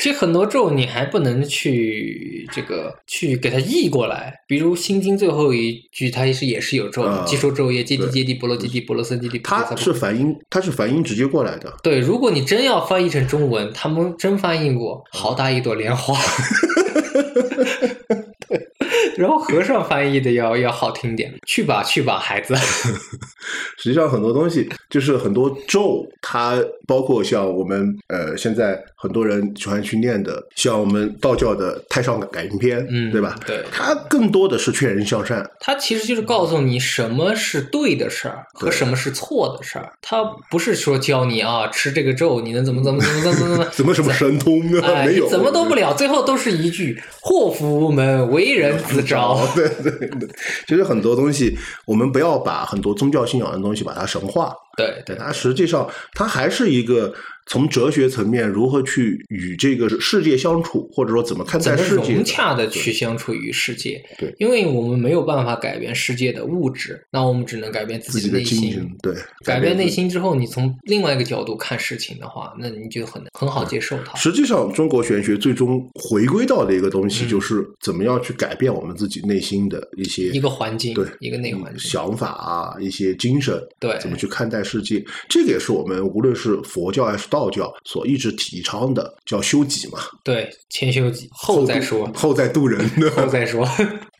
其实很多咒你还不能去这个去给它译过来。比如《心经》最后一句，它是也是有咒的，即说咒业，揭谛揭谛，波罗揭谛，波罗僧揭谛。它是梵音，它是梵音直接过来的。对，如果你真要翻译成中文，他们真翻译过，好大一朵莲花。*laughs* 然后和尚翻译的要要好听点，去吧 *laughs* 去吧，孩子。实际上很多东西就是很多咒，它包括像我们呃现在很多人喜欢去念的，像我们道教的《太上感应篇》，嗯，对吧？对，它更多的是劝人向善。它其实就是告诉你什么是对的事儿和什么是错的事儿。它不是说教你啊吃这个咒你能怎么怎么怎么怎么怎么怎么 *laughs* 什么神通啊？没有，怎么都不了，最后都是一句祸福无门，为人自招。对对对，其实很多东西，我们不要把很多宗教信仰的东西把它神化。对对，它实际上它还是一个。从哲学层面如何去与这个世界相处，或者说怎么看待世界，融洽的去相处于世界。对，因为我们没有办法改变世界的物质，那我们只能改变自己的内心。对，改变内心之后，你从另外一个角度看事情的话，那你就很很好接受它。实际上，中国玄学最终回归到的一个东西，就是怎么样去改变我们自己内心的一些一个环境，对，一个内环境想法啊，一些精神，对，怎么去看待世界，这个也是我们无论是佛教还是道教所一。直提倡的叫修己嘛？对，先修己，后再说，后再渡人，后再说。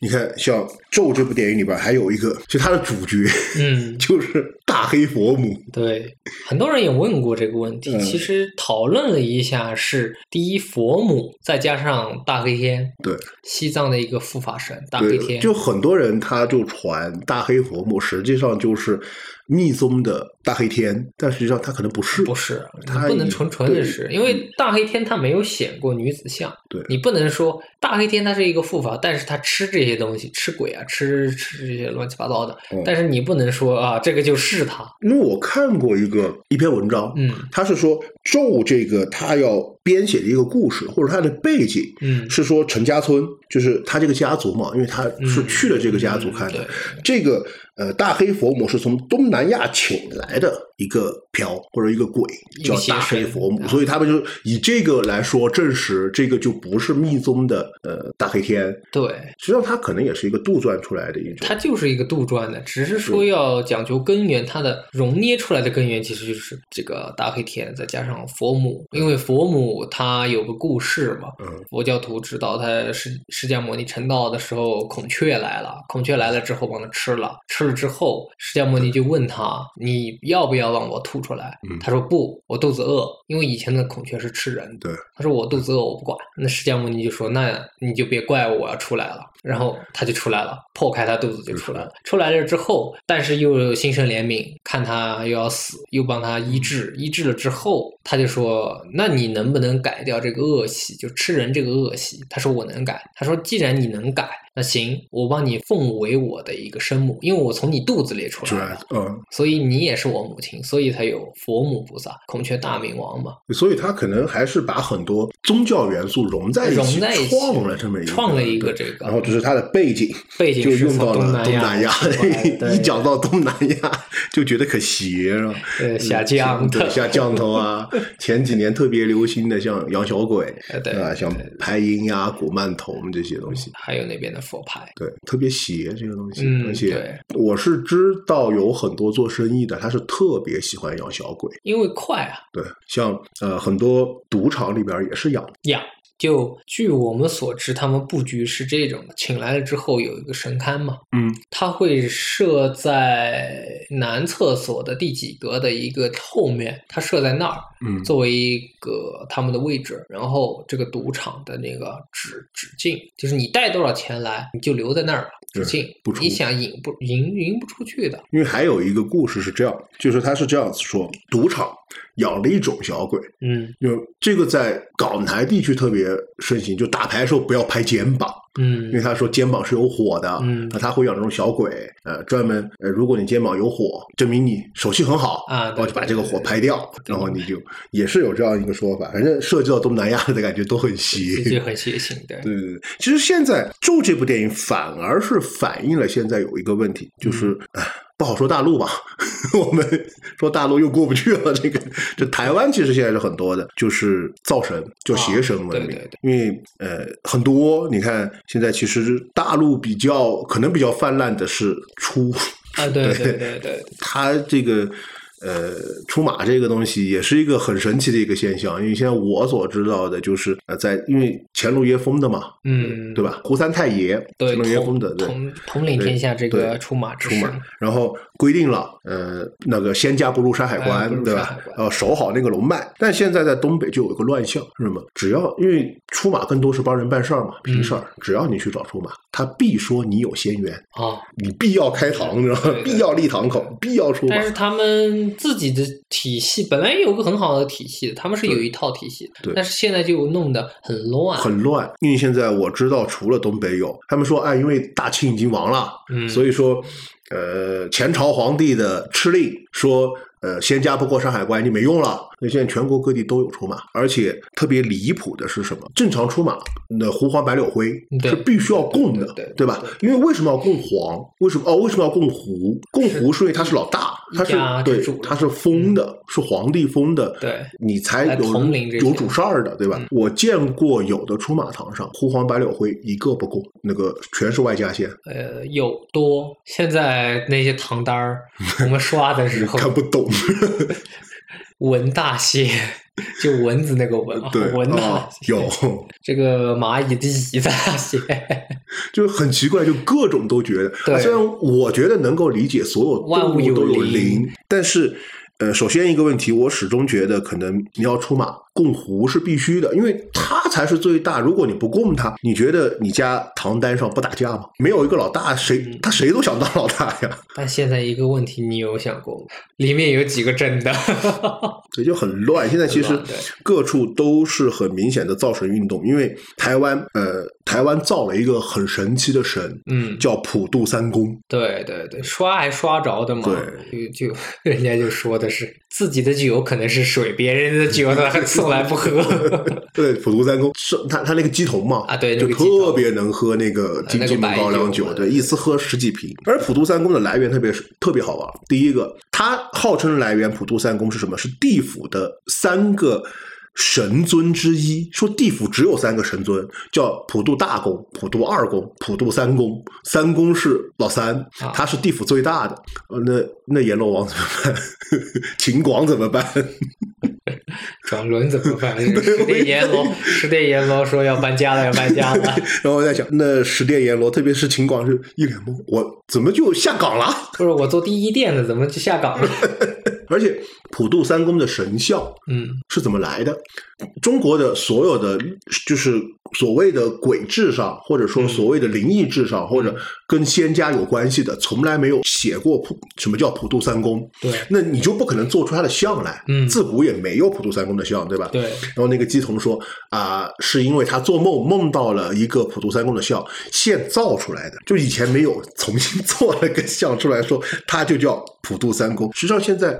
你看，像《咒》这部电影里边还有一个，就他的主角，嗯，*laughs* 就是大黑佛母。对，很多人也问过这个问题，其实讨论了一下，是第一佛母，再加上大黑天，对，西藏的一个护法神大黑天。就很多人他就传大黑佛母，实际上就是密宗的。大黑天，但实际上他可能不是，不是，他不能纯纯的是，因为大黑天他没有显过女子相，对你不能说大黑天他是一个护法，但是他吃这些东西，吃鬼啊，吃吃这些乱七八糟的，但是你不能说啊，这个就是他，因为我看过一个一篇文章，嗯，他是说咒这个他要编写的一个故事，或者他的背景，嗯，是说陈家村，就是他这个家族嘛，因为他是去了这个家族看的，这个呃大黑佛母是从东南亚请来。的一个飘或者一个鬼叫大黑佛母，所以他们就以这个来说证实这个就不是密宗的呃大黑天。对，实际上它可能也是一个杜撰出来的一种。它就是一个杜撰的，只是说要讲究根源，它的熔捏出来的根源其实就是这个大黑天，再加上佛母。因为佛母它有个故事嘛，佛教徒知道他释释迦牟尼成道的时候，孔雀来了，孔雀来了之后帮他吃了，吃了之后，释迦牟尼就问他你。要不要让我吐出来？他说不，我肚子饿。因为以前的孔雀是吃人。对，他说我肚子饿，我不管。那释迦牟尼就说，那你就别怪我，我要出来了。然后他就出来了，破开他肚子就出来了。出来了之后，但是又心生怜悯，看他又要死，又帮他医治。医治了之后，他就说，那你能不能能改掉这个恶习，就吃人这个恶习？他说我能改。他说既然你能改。那行，我帮你奉为我的一个生母，因为我从你肚子里出来的，嗯，所以你也是我母亲，所以才有佛母菩萨、孔雀大明王嘛。所以他可能还是把很多宗教元素融在一起，创了这么一个，创了一个这个。然后这是他的背景，背景就用到了东南亚，*laughs* 一讲到东南亚就觉得可邪了，*laughs* 下降头，下降头啊！*laughs* 前几年特别流行的像养小鬼，对吧？像排音呀、古曼童这些东西，还有那边的。佛牌对，特别邪这个东西，嗯，而且我是知道有很多做生意的，他是特别喜欢养小鬼，因为快啊。对，像呃很多赌场里边也是养养。就据我们所知，他们布局是这种的：请来了之后有一个神龛嘛，嗯，他会设在男厕所的第几格的一个后面，他设在那儿，嗯，作为一个他们的位置。然后这个赌场的那个止止境，就是你带多少钱来，你就留在那儿吧，止境，你想赢不赢赢不出去的。因为还有一个故事是这样，就是他是这样子说，赌场。养了一种小鬼，嗯，就这个在港台地区特别盛行，就打牌的时候不要拍肩膀，嗯，因为他说肩膀是有火的，嗯，那他会养这种小鬼，呃，专门，呃，如果你肩膀有火，证明你手气很好啊，然后就把这个火拍掉，然后你就也是有这样一个说法，反正涉及到东南亚的感觉都很邪，*laughs* 就很邪性，对，对对对。其实现在咒这部电影反而是反映了现在有一个问题，就是唉。不好说大陆吧，*laughs* 我们说大陆又过不去了。这个，这台湾其实现在是很多的，就是造神，就邪神文明。因为呃，很多你看现在其实大陆比较可能比较泛滥的是出啊，对 *laughs* 对对对，他这个。呃，出马这个东西也是一个很神奇的一个现象，因为现在我所知道的就是，呃，在因为乾隆爷封的嘛，嗯，对吧？胡三太爷，乾隆爷封的，统统领天下这个出马出马，然后规定了，呃，那个仙家不入山海关，对吧？要守好那个龙脉。但现在在东北就有一个乱象，是什么？只要因为出马更多是帮人办事儿嘛，平事儿，只要你去找出马，他必说你有仙缘啊，你必要开堂，知道吗？必要立堂口，必要出。但是他们自己的体系本来有个很好的体系，他们是有一套体系，对。但是现在就弄得很乱，很乱。因为现在我知道，除了东北有，他们说，哎，因为大清已经亡了，嗯，所以说，呃，前朝皇帝的敕令说。呃，仙家不过山海关，你没用了。那现在全国各地都有出马，而且特别离谱的是什么？正常出马，那胡黄白柳灰是必须要供的，对吧？因为为什么要供黄？为什么哦？为什么要供胡？供胡是因为他是老大，他是对，他是封的，是皇帝封的，对，你才有有主事儿的，对吧？我见过有的出马堂上枯黄白柳灰一个不供，那个全是外加线。呃，有多。现在那些堂单儿，我们刷的时候 *laughs* 看不懂。文大仙，就蚊子那个蚊，对蚊子有这个蚂蚁的蚁在那写，*laughs* 就很奇怪，就各种都觉得。虽然我觉得能够理解所有万物都有灵，但是呃，首先一个问题，我始终觉得可能你要出马。供壶是必须的，因为他才是最大。如果你不供他，你觉得你家唐单上不打架吗？没有一个老大，谁他谁都想当老大呀。但现在一个问题，你有想过吗？里面有几个真的？*laughs* 这就很乱。现在其实各处都是很明显的造神运动，因为台湾呃，台湾造了一个很神奇的神，嗯，叫普渡三公。对对对，刷还刷着的嘛。对，就就 *laughs* 人家就说的是自己的酒可能是水，别人的酒呢 *laughs* 送。来不喝，*laughs* 对普渡三公是他他那个鸡头嘛啊，对，就特别能喝那个金鸡门高粱酒，对，一次喝十几瓶。而普渡三公的来源特别是特别好玩。第一个，它号称来源普渡三公是什么？是地府的三个神尊之一。说地府只有三个神尊，叫普渡大公、普渡二公、普渡三公。三公是老三，他是地府最大的。那那阎罗王怎么办？*laughs* 秦广怎么办？转轮怎么办？*laughs* 十殿阎罗，十殿阎罗说要搬家了，要搬家了。*laughs* 然后我在想，那十殿阎罗，特别是秦广，是一脸懵，我怎么就下岗了？不是我做第一殿的，怎么就下岗了？*laughs* 而且普渡三公的神像，嗯，是怎么来的？中国的所有的就是所谓的鬼志上，或者说所谓的灵异志上，或者跟仙家有关系的，从来没有写过普什么叫普渡三公。对，那你就不可能做出他的像来。嗯，自古也没有普渡三公的像，对吧？对。然后那个姬童说啊，是因为他做梦梦到了一个普渡三公的像，现造出来的，就以前没有，重新 *laughs* 做了个像出来，说他就叫普渡三公。实际上现在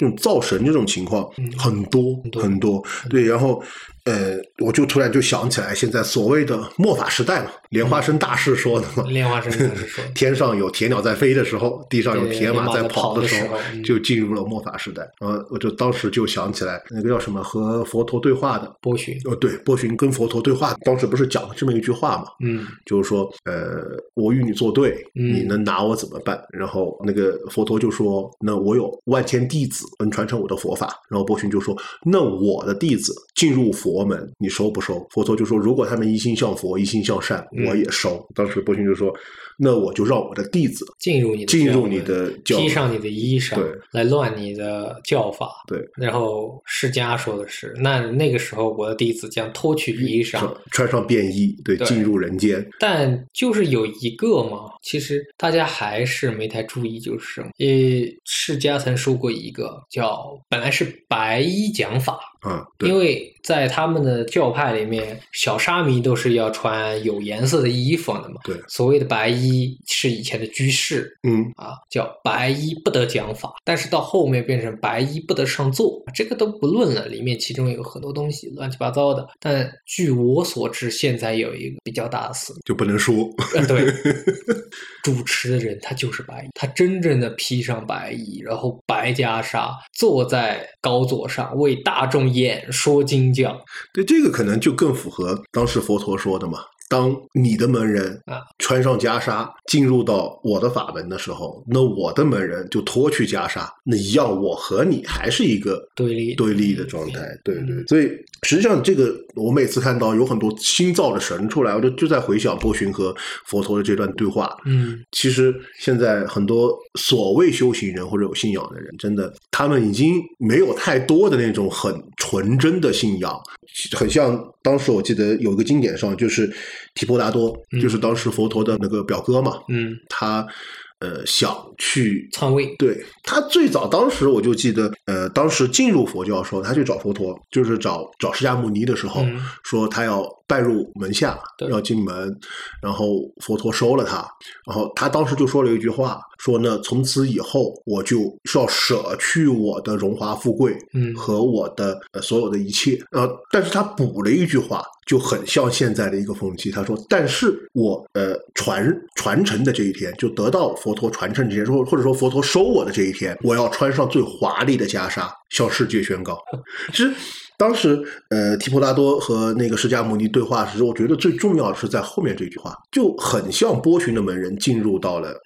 这种造神这种情况很多很多，对，然后。呃，我就突然就想起来，现在所谓的末法时代嘛，莲花生大师说的嘛，莲花生大师说，*laughs* 天上有铁鸟在飞的时候，地上有铁马在跑的时候，就进入了末法时代。呃，我就当时就想起来，那个叫什么和佛陀对话的。波旬，哦，对，波旬跟佛陀对话，当时不是讲了这么一句话嘛，嗯，就是说，呃，我与你作对，你能拿我怎么办？然后那个佛陀就说，那我有万千弟子能传承我的佛法。然后波旬就说，那我的弟子进入佛。佛门，你收不收？佛陀就说：“如果他们一心向佛，一心向善，我也收。”当时波旬就说。那我就让我的弟子进入你的进入你的披上你的衣裳，对，来乱你的教法。对，然后释迦说的是，那那个时候我的弟子将脱去衣裳，穿上便衣，对，进入人间。但就是有一个嘛，其实大家还是没太注意，就是呃，释迦曾说过一个叫本来是白衣讲法啊，因为在他们的教派里面，小沙弥都是要穿有颜色的衣服的嘛，对，所谓的白衣。是以前的居士，嗯啊，叫白衣不得讲法，但是到后面变成白衣不得上座，这个都不论了。里面其中有很多东西乱七八糟的。但据我所知，现在有一个比较大的事，就不能说。对，*laughs* 主持的人他就是白衣，他真正的披上白衣，然后白袈裟，坐在高座上为大众演说经教。对，这个可能就更符合当时佛陀说的嘛。当你的门人啊穿上袈裟进入到我的法门的时候，那我的门人就脱去袈裟，那一样我和你还是一个对立对立的状态，对对。所以实际上这个我每次看到有很多新造的神出来，我就就在回想波旬和佛陀的这段对话。嗯，其实现在很多所谓修行人或者有信仰的人，真的他们已经没有太多的那种很纯真的信仰，很像当时我记得有一个经典上就是提婆达多，就是当时佛陀的那个表哥嘛，嗯，他。呃，想去篡位。对他最早当时我就记得，呃，当时进入佛教的时候，他去找佛陀，就是找找释迦牟尼的时候，说他要拜入门下，要进门，然后佛陀收了他，然后他当时就说了一句话，说呢，从此以后我就是要舍去我的荣华富贵，嗯，和我的所有的一切，呃，但是他补了一句话。就很像现在的一个风气。他说：“但是我呃传传承的这一天，就得到佛陀传承这一天，或或者说佛陀收我的这一天，我要穿上最华丽的袈裟，向世界宣告。*laughs* ”其实当时呃提婆拉多和那个释迦牟尼对话时，我觉得最重要的是在后面这句话，就很像波旬的门人进入到了。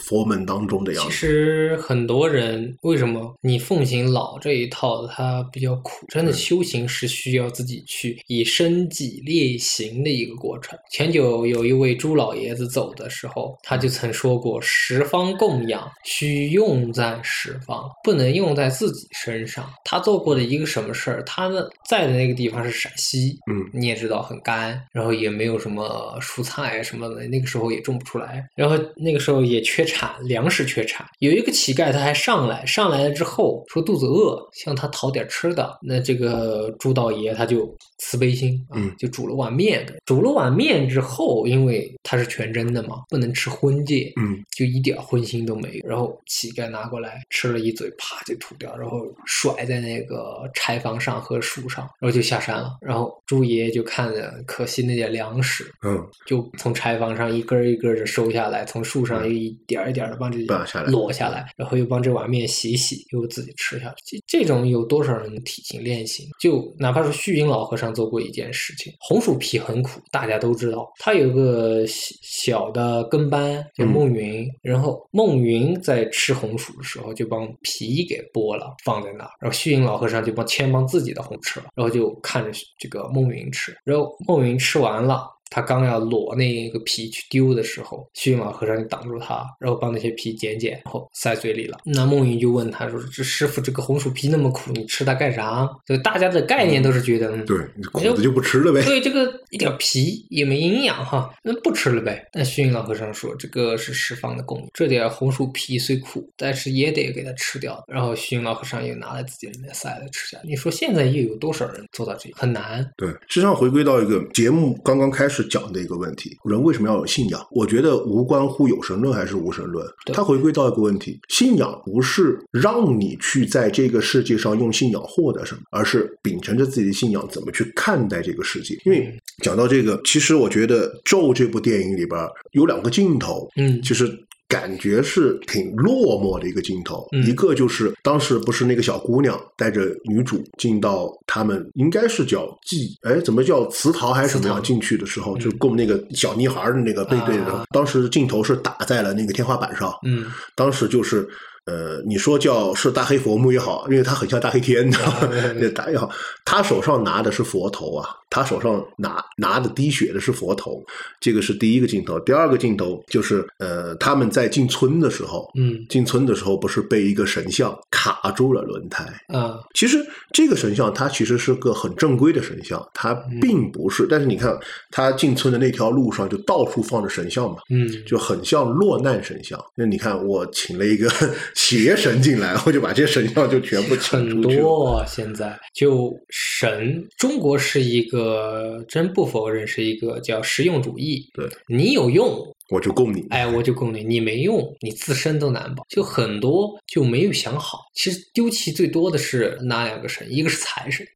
佛门当中的样子，其实很多人为什么你奉行老这一套，它比较苦。真的修行是需要自己去以身己力行的一个过程。前久有一位朱老爷子走的时候，他就曾说过：“十方供养需用在十方，不能用在自己身上。”他做过的一个什么事儿？他的在的那个地方是陕西，嗯，你也知道很干，然后也没有什么蔬菜什么的，那个时候也种不出来，然后那个时候也缺。缺产，粮食缺产，有一个乞丐他还上来，上来了之后说肚子饿，向他讨点吃的。那这个朱道爷他就慈悲心，嗯，就煮了碗面。煮了碗面之后，因为他是全真的嘛，不能吃荤戒，嗯，就一点荤腥都没有。然后乞丐拿过来吃了一嘴，啪就吐掉，然后甩在那个柴房上和树上，然后就下山了。然后朱爷爷就看着可惜那点粮食，嗯，就从柴房上一根一根的收下来，从树上又一。点一点的帮这落下来，然后又帮这碗面洗洗，又自己吃下去。这这种有多少人体型练行？就哪怕是虚云老和尚做过一件事情，红薯皮很苦，大家都知道。他有个小的跟班叫孟云，然后孟云在吃红薯的时候就帮皮给剥了，放在那儿，然后虚云老和尚就帮先帮自己的红吃了，然后就看着这个孟云吃，然后孟云吃完了。他刚要裸那个皮去丢的时候，虚云老和尚就挡住他，然后把那些皮捡捡，然后塞嘴里了。那梦云就问他说：“这师傅，这个红薯皮那么苦，你吃它干啥？”就大家的概念都是觉得，对，苦的就不吃了呗。对，这个一点皮也没营养哈，那不吃了呗。那虚云老和尚说：“这个是十方的供养，这点红薯皮虽苦，但是也得给它吃掉。”然后虚云老和尚又拿来自己里面塞了吃下。你说现在又有多少人做到这个？很难。对，实际上回归到一个节目刚刚开始。讲的一个问题，人为什么要有信仰？我觉得无关乎有神论还是无神论，它回归到一个问题：信仰不是让你去在这个世界上用信仰获得什么，而是秉承着自己的信仰怎么去看待这个世界。因为讲到这个，其实我觉得《咒》这部电影里边有两个镜头，嗯，就是。感觉是挺落寞的一个镜头，一个就是当时不是那个小姑娘带着女主进到他们应该是叫祭，哎，怎么叫祠堂还是什么样进去的时候，就供那个小女孩的那个背对着，当时镜头是打在了那个天花板上，嗯，当时就是。呃，你说叫是大黑佛母也好，因为他很像大黑天的，那打 *laughs* 也好，他手上拿的是佛头啊，他手上拿拿的滴血的是佛头，这个是第一个镜头。第二个镜头就是呃，他们在进村的时候，嗯，进村的时候不是被一个神像卡住了轮胎啊？其实这个神像它其实是个很正规的神像，它并不是。但是你看他进村的那条路上就到处放着神像嘛，嗯，就很像落难神像。那你看我请了一个。邪神进来，我就把这些神像就全部很多。现在就神，中国是一个真不否认是一个叫实用主义。对你有用，我就供你。哎，我就供你。你没用，你自身都难保。就很多就没有想好。其实丢弃最多的是哪两个神？一个是财神，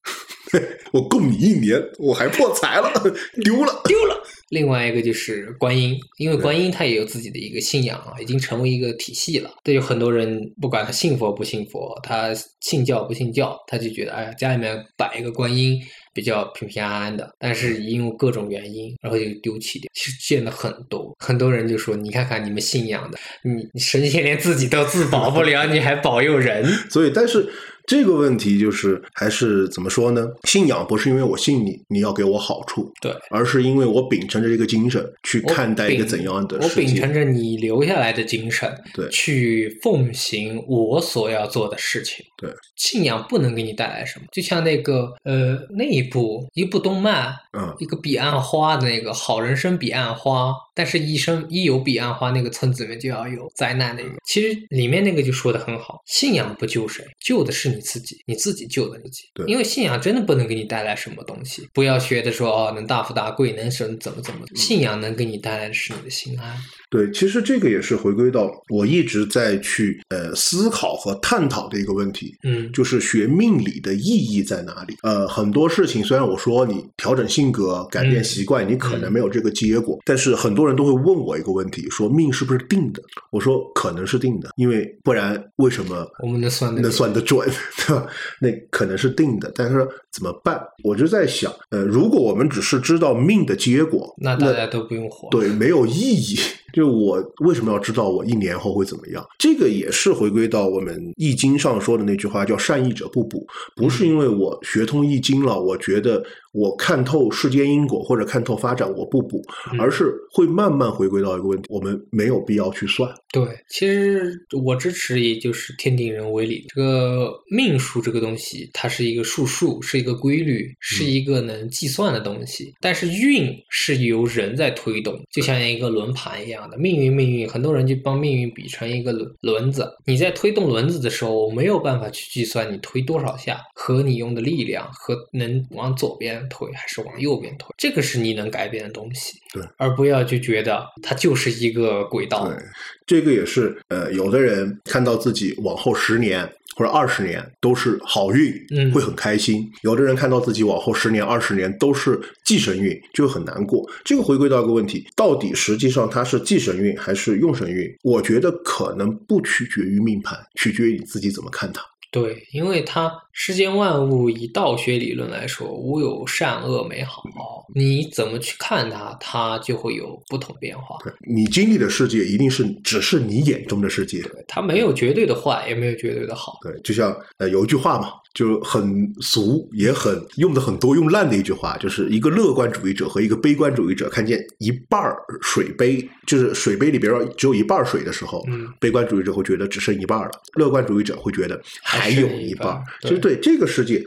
*laughs* 我供你一年，我还破财了，*laughs* 丢了，丢了。另外一个就是观音，因为观音他也有自己的一个信仰啊，已经成为一个体系了。对有很多人，不管他信佛不信佛，他信教不信教，他就觉得哎呀，家里面摆一个观音比较平平安安的。但是因为各种原因，然后就丢弃掉。其实见了很多，很多人就说：“你看看你们信仰的，你神仙连自己都自保不了，你还保佑人。*laughs* ”所以，但是。这个问题就是还是怎么说呢？信仰不是因为我信你，你要给我好处，对，而是因为我秉承着这个精神去看待一个怎样的世界。我秉承着你留下来的精神，对，去奉行我所要做的事情。对，信仰不能给你带来什么，就像那个呃那一部一部动漫，嗯，一个彼岸花的那个好人生彼岸花，但是一生一有彼岸花，那个村子里面就要有灾难。那个其实里面那个就说的很好，信仰不救谁，救的是你自己，你自己救的自己。对，因为信仰真的不能给你带来什么东西，不要学的说哦能大富大贵，能什怎么怎么，信仰能给你带来的是你的心安。对，其实这个也是回归到我一直在去呃思考和探讨的一个问题，嗯，就是学命理的意义在哪里？呃，很多事情虽然我说你调整性格、改变习惯，你可能没有这个结果，但是很多人都会问我一个问题：说命是不是定的？我说可能是定的，因为不然为什么我们能算能算得准？对吧？那可能是定的，但是怎么办？我就在想，呃，如果我们只是知道命的结果，那大家都不用活，对，没有意义。就我为什么要知道我一年后会怎么样？这个也是回归到我们《易经》上说的那句话，叫“善易者不卜”。不是因为我学通《易经》了，我觉得我看透世间因果或者看透发展，我不补，而是会慢慢回归到一个问题：我们没有必要去算。对，其实我支持，也就是天定人为理。这个命数这个东西，它是一个数数，是一个规律，是一个能计算的东西。但是运是由人在推动，就像一个轮盘一样的。命运，命运，很多人就帮命运比成一个轮轮子。你在推动轮子的时候，没有办法去计算你推多少下和你用的力量和能往左边推还是往右边推，这个是你能改变的东西。对，而不要就觉得它就是一个轨道。对，这个也是呃，有的人看到自己往后十年。或者二十年都是好运，嗯，会很开心。有的人看到自己往后十年、二十年都是忌神运，就很难过。这个回归到一个问题：到底实际上它是忌神运还是用神运？我觉得可能不取决于命盘，取决于你自己怎么看它。对，因为它世间万物以道学理论来说，无有善恶美好，你怎么去看它，它就会有不同变化。*laughs* 你经历的世界一定是只是你眼中的世界，它没有绝对的坏，也没有绝对的好。对，就像呃有一句话嘛。就很俗，也很用的很多，用烂的一句话，就是一个乐观主义者和一个悲观主义者看见一半水杯，就是水杯里边只有一半水的时候，嗯，悲观主义者会觉得只剩一半了，乐观主义者会觉得还有一半。其实对这个世界。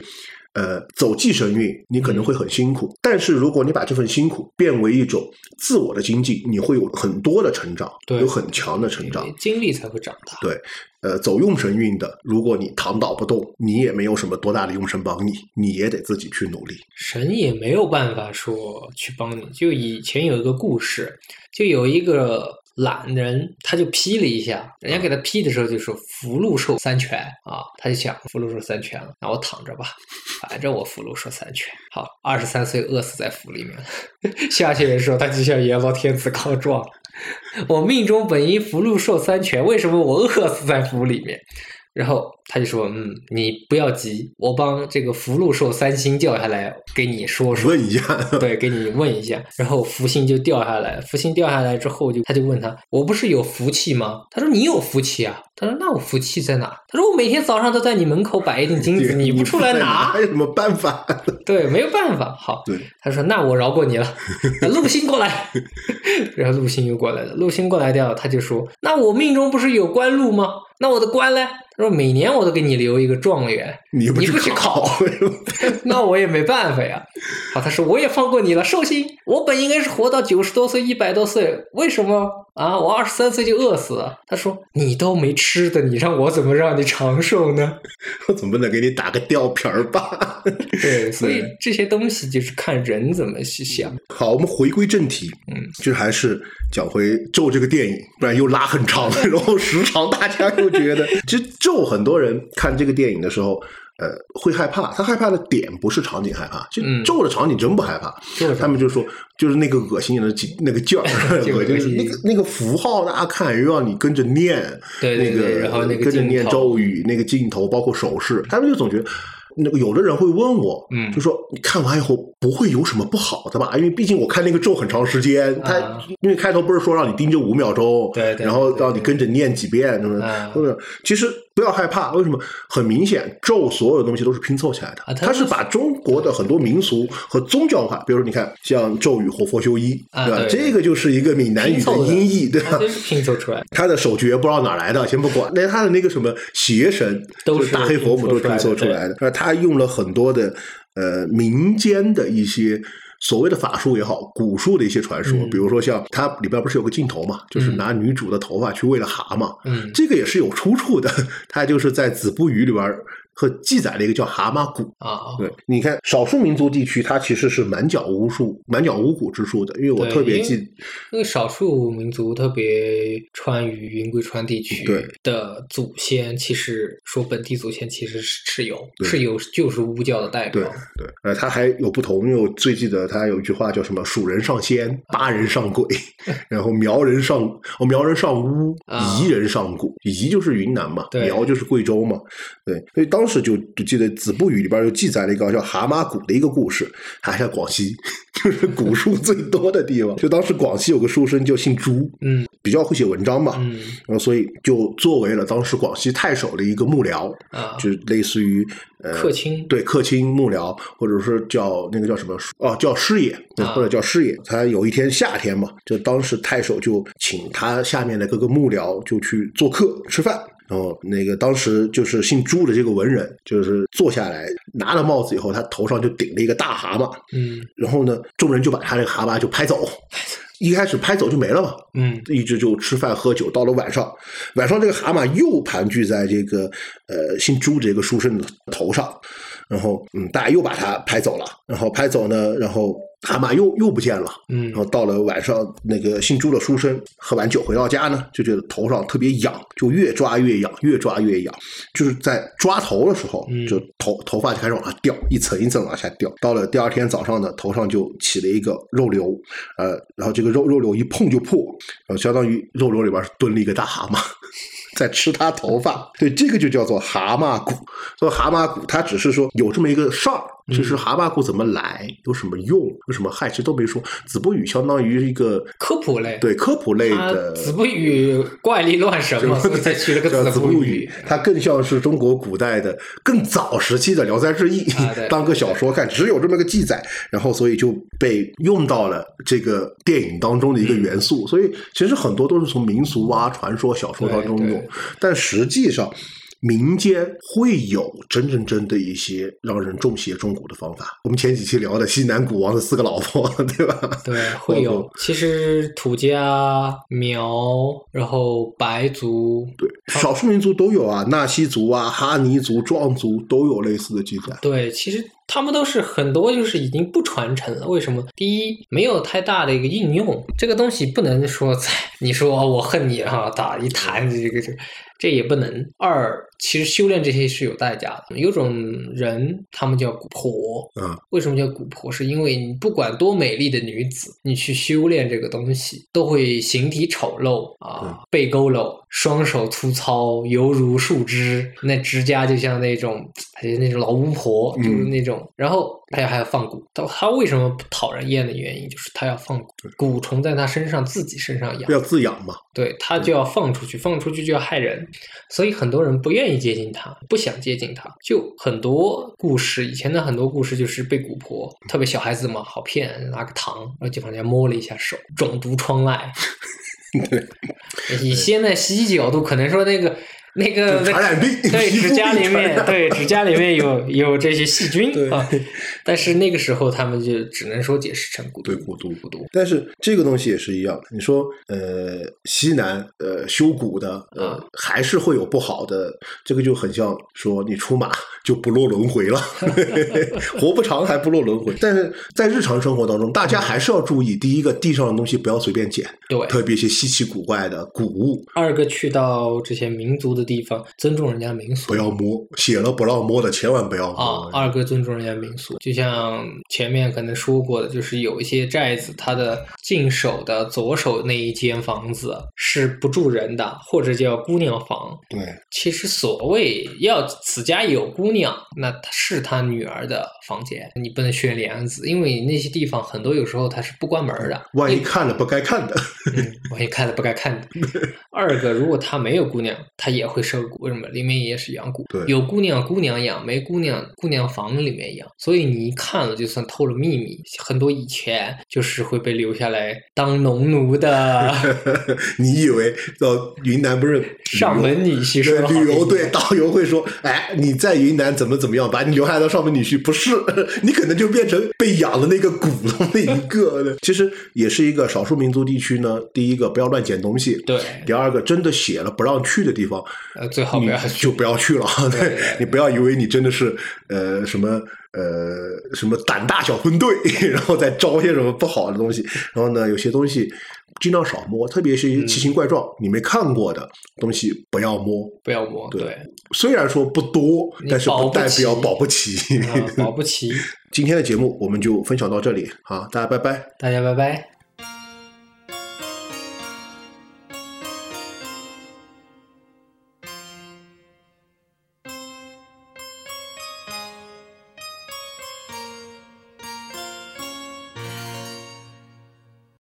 呃，走寄生运，你可能会很辛苦，但是如果你把这份辛苦变为一种自我的经济，你会有很多的成长，有很强的成长，精力才会长大。对，呃，走用神运的，如果你躺倒不动，你也没有什么多大的用神帮你，你也得自己去努力。神也没有办法说去帮你。就以前有一个故事，就有一个。懒人他就劈了一下，人家给他劈的时候就说“福禄寿三全”啊，他就想“福禄寿三全”了，那我躺着吧，反正我福禄寿三全。好，二十三岁饿死在府里面了，*laughs* 下去的时候他就向阎罗天子告状：“我命中本应福禄寿三全，为什么我饿死在福里面？”然后他就说：“嗯，你不要急，我帮这个福禄寿三星掉下来给你说说，问一下，对，给你问一下。然后福星就掉下来，福星掉下来之后，就他就问他：我不是有福气吗？他说你有福气啊。他说那我福气在哪？他说我每天早上都在你门口摆一锭金子，你不出来拿，还有什么办法？对，没有办法。好，对，他说那我饶过你了。*laughs* 陆星过来，*laughs* 然后陆星又过来了。陆星过来掉，他就说：那我命中不是有官禄吗？那我的官嘞？他说每年我都给你留一个状元，你不去考，*laughs* *laughs* 那我也没办法呀。好，他说我也放过你了，寿星，我本应该是活到九十多岁、一百多岁，为什么啊？我二十三岁就饿死了。他说你都没吃的，你让我怎么让你长寿呢？*laughs* 我总不能给你打个吊瓶儿吧？对，所以这些东西就是看人怎么去想。好，我们回归正题，嗯，就还是讲回咒这个电影，不然又拉很长，然后时长大家又觉得，其实咒很多人看这个电影的时候，呃，会害怕。他害怕的点不是场景害怕，就咒的场景真不害怕。他们就说，就是那个恶心人的劲，*laughs* *laughs* 那个劲儿，恶心那个那个符号，大家看又让你跟着念，对那个然后那个跟着念咒语，那个镜头包括手势，他们就总觉得。那个有的人会问我，嗯，就说你看完以后不会有什么不好的吧？因为毕竟我看那个咒很长时间，他因为开头不是说让你盯着五秒钟，对，然后让你跟着念几遍，是不是？是不是？其实不要害怕，为什么？很明显，咒所有的东西都是拼凑起来的，它是把中国的很多民俗和宗教化，比如说你看像咒语活佛修一，对吧？这个就是一个闽南语的音译，对吧？是拼凑出来。他的手诀不知道哪来的，先不管，那他的那个什么邪神，都是大黑佛母都是拼凑出来的。那他用了很多的呃民间的一些所谓的法术也好，古术的一些传说，比如说像它里边不是有个镜头嘛，就是拿女主的头发去喂了蛤蟆，嗯，这个也是有出处的，*laughs* 它就是在《子不语》里边。和记载了一个叫蛤蟆蛊啊，对，你看少数民族地区，它其实是满脚巫术、满脚巫蛊之术的。因为我特别记，因为少数民族，特别川渝、云贵川地区的祖先，其实说本地祖先其实是蚩尤，蚩尤就是巫教的代表。对对，呃，他还有不同，因为我最记得他有一句话叫什么“蜀人上仙，巴人上鬼，*laughs* 然后苗人上哦苗人上巫，彝人上蛊，彝就是云南嘛，苗就是贵州嘛，对，所以当。是就就记得《子不语》里边就记载了一个叫蛤蟆谷的一个故事，还在广西，*laughs* 就是古树最多的地方。就当时广西有个书生叫姓朱，嗯，比较会写文章嘛，嗯，然后所以就作为了当时广西太守的一个幕僚，啊，就类似于呃客卿，对客卿幕僚，或者是叫那个叫什么哦，叫师爷，或者叫师爷。他有一天夏天嘛，就当时太守就请他下面的各个幕僚就去做客吃饭。然后那个当时就是姓朱的这个文人，就是坐下来拿了帽子以后，他头上就顶了一个大蛤蟆。嗯，然后呢，众人就把他这个蛤蟆就拍走。一开始拍走就没了嘛。嗯，一直就吃饭喝酒。到了晚上，晚上这个蛤蟆又盘踞在这个呃姓朱这个书生的头上。然后嗯，大家又把他拍走了。然后拍走呢，然后。蛤蟆又又不见了，嗯，然后到了晚上，那个姓朱的书生喝完酒回到家呢，就觉得头上特别痒，就越抓越痒，越抓越痒，就是在抓头的时候，就头头发就开始往下掉，一层一层往下掉。到了第二天早上呢，头上就起了一个肉瘤，呃，然后这个肉肉瘤一碰就破，然后相当于肉瘤里边蹲了一个大蛤蟆。*laughs* 在吃他头发，对这个就叫做蛤蟆骨。说蛤蟆骨，它只是说有这么一个事儿，就是蛤蟆蛊怎么来，有什么用，有什么害，其实都没说。子不语相当于一个科普类，对科普类的。子不语怪力乱神嘛，所以才取了个子不语。它更像是中国古代的更早时期的《聊斋志异》，*laughs* 当个小说看，只有这么个记载，然后所以就被用到了这个电影当中的一个元素。所以其实很多都是从民俗啊、传说、小说当中用。但实际上，民间会有真真正的一些让人中邪中蛊的方法。我们前几期聊的西南古王的四个老婆，*laughs* 对吧？对，会有。其实土家、苗，然后白族，对，少数民族都有啊，纳西族啊、哈尼族、壮族都有类似的记载。对，其实。他们都是很多，就是已经不传承了。为什么？第一，没有太大的一个应用，这个东西不能说在你说我恨你哈，打一弹这个这，这也不能。二，其实修炼这些是有代价的。有种人，他们叫蛊婆，嗯，为什么叫蛊婆？是因为你不管多美丽的女子，你去修炼这个东西，都会形体丑陋啊，背佝偻，双手粗糙，犹如树枝，那指甲就像那种，哎，那种老巫婆，就是那种。然后他还要放蛊，他他为什么不讨人厌的原因就是他要放蛊，蛊虫在他身上自己身上养，要自养嘛？对他就要放出去，放出去就要害人，所以很多人不愿意接近他，不想接近他。就很多故事，以前的很多故事就是被蛊婆，特别小孩子嘛，好骗，拿个糖，然后就往人家摸了一下手，中毒疮痍。*laughs* 对，以现在西医角度，可能说那个。那个传染病，对指甲里面，*laughs* 对指甲里面有有这些细菌啊。但是那个时候他们就只能说解释成对蛊毒蛊毒。但是这个东西也是一样，你说呃西南呃修古的呃还是会有不好的，这个就很像说你出马 *laughs* 就不落轮回了，*laughs* 活不长还不落轮回。但是在日常生活当中，大家还是要注意，第一个地上的东西不要随便捡，对，特别一些稀奇古怪的古物。二个去到这些民族的。的地方，尊重人家民俗，不要摸，写了不让摸的，千万不要摸。啊，二哥尊重人家民俗，就像前面可能说过的，就是有一些寨子，它的进手的左手那一间房子是不住人的，或者叫姑娘房。对，其实所谓要此家有姑娘，那是他女儿的房间，你不能掀帘子，因为那些地方很多有时候它是不关门的，万一看了不该看的，万一看了不该看的。*laughs* 二个，如果他没有姑娘，他也会收蛊，为什么？里面也是养蛊。对，有姑娘姑娘养，没姑娘姑娘房里面养，所以你一看了就算透了秘密。很多以前就是会被留下来当农奴的。*laughs* 你以为到云南不是 *laughs* 上门女婿？说旅游对导游会说：“哎，你在云南怎么怎么样，把你留下来当上门女婿？”不是，*laughs* 你可能就变成被养的那个蛊的那一个。其实也是一个少数民族地区呢。第一个，不要乱捡东西。对。第二个，真的写了不让去的地方，呃，最好不要就不要去了。*laughs* 对你不要以为你真的是呃什么呃什么胆大小分队，*laughs* 然后再招些什么不好的东西。然后呢，有些东西尽量少摸，特别是一些奇形怪状、你没看过的东西，不要摸，不要摸。对，虽然说不多，但是不代表保不齐，保不齐。*laughs* 今天的节目我们就分享到这里，啊，大家拜拜，大家拜拜。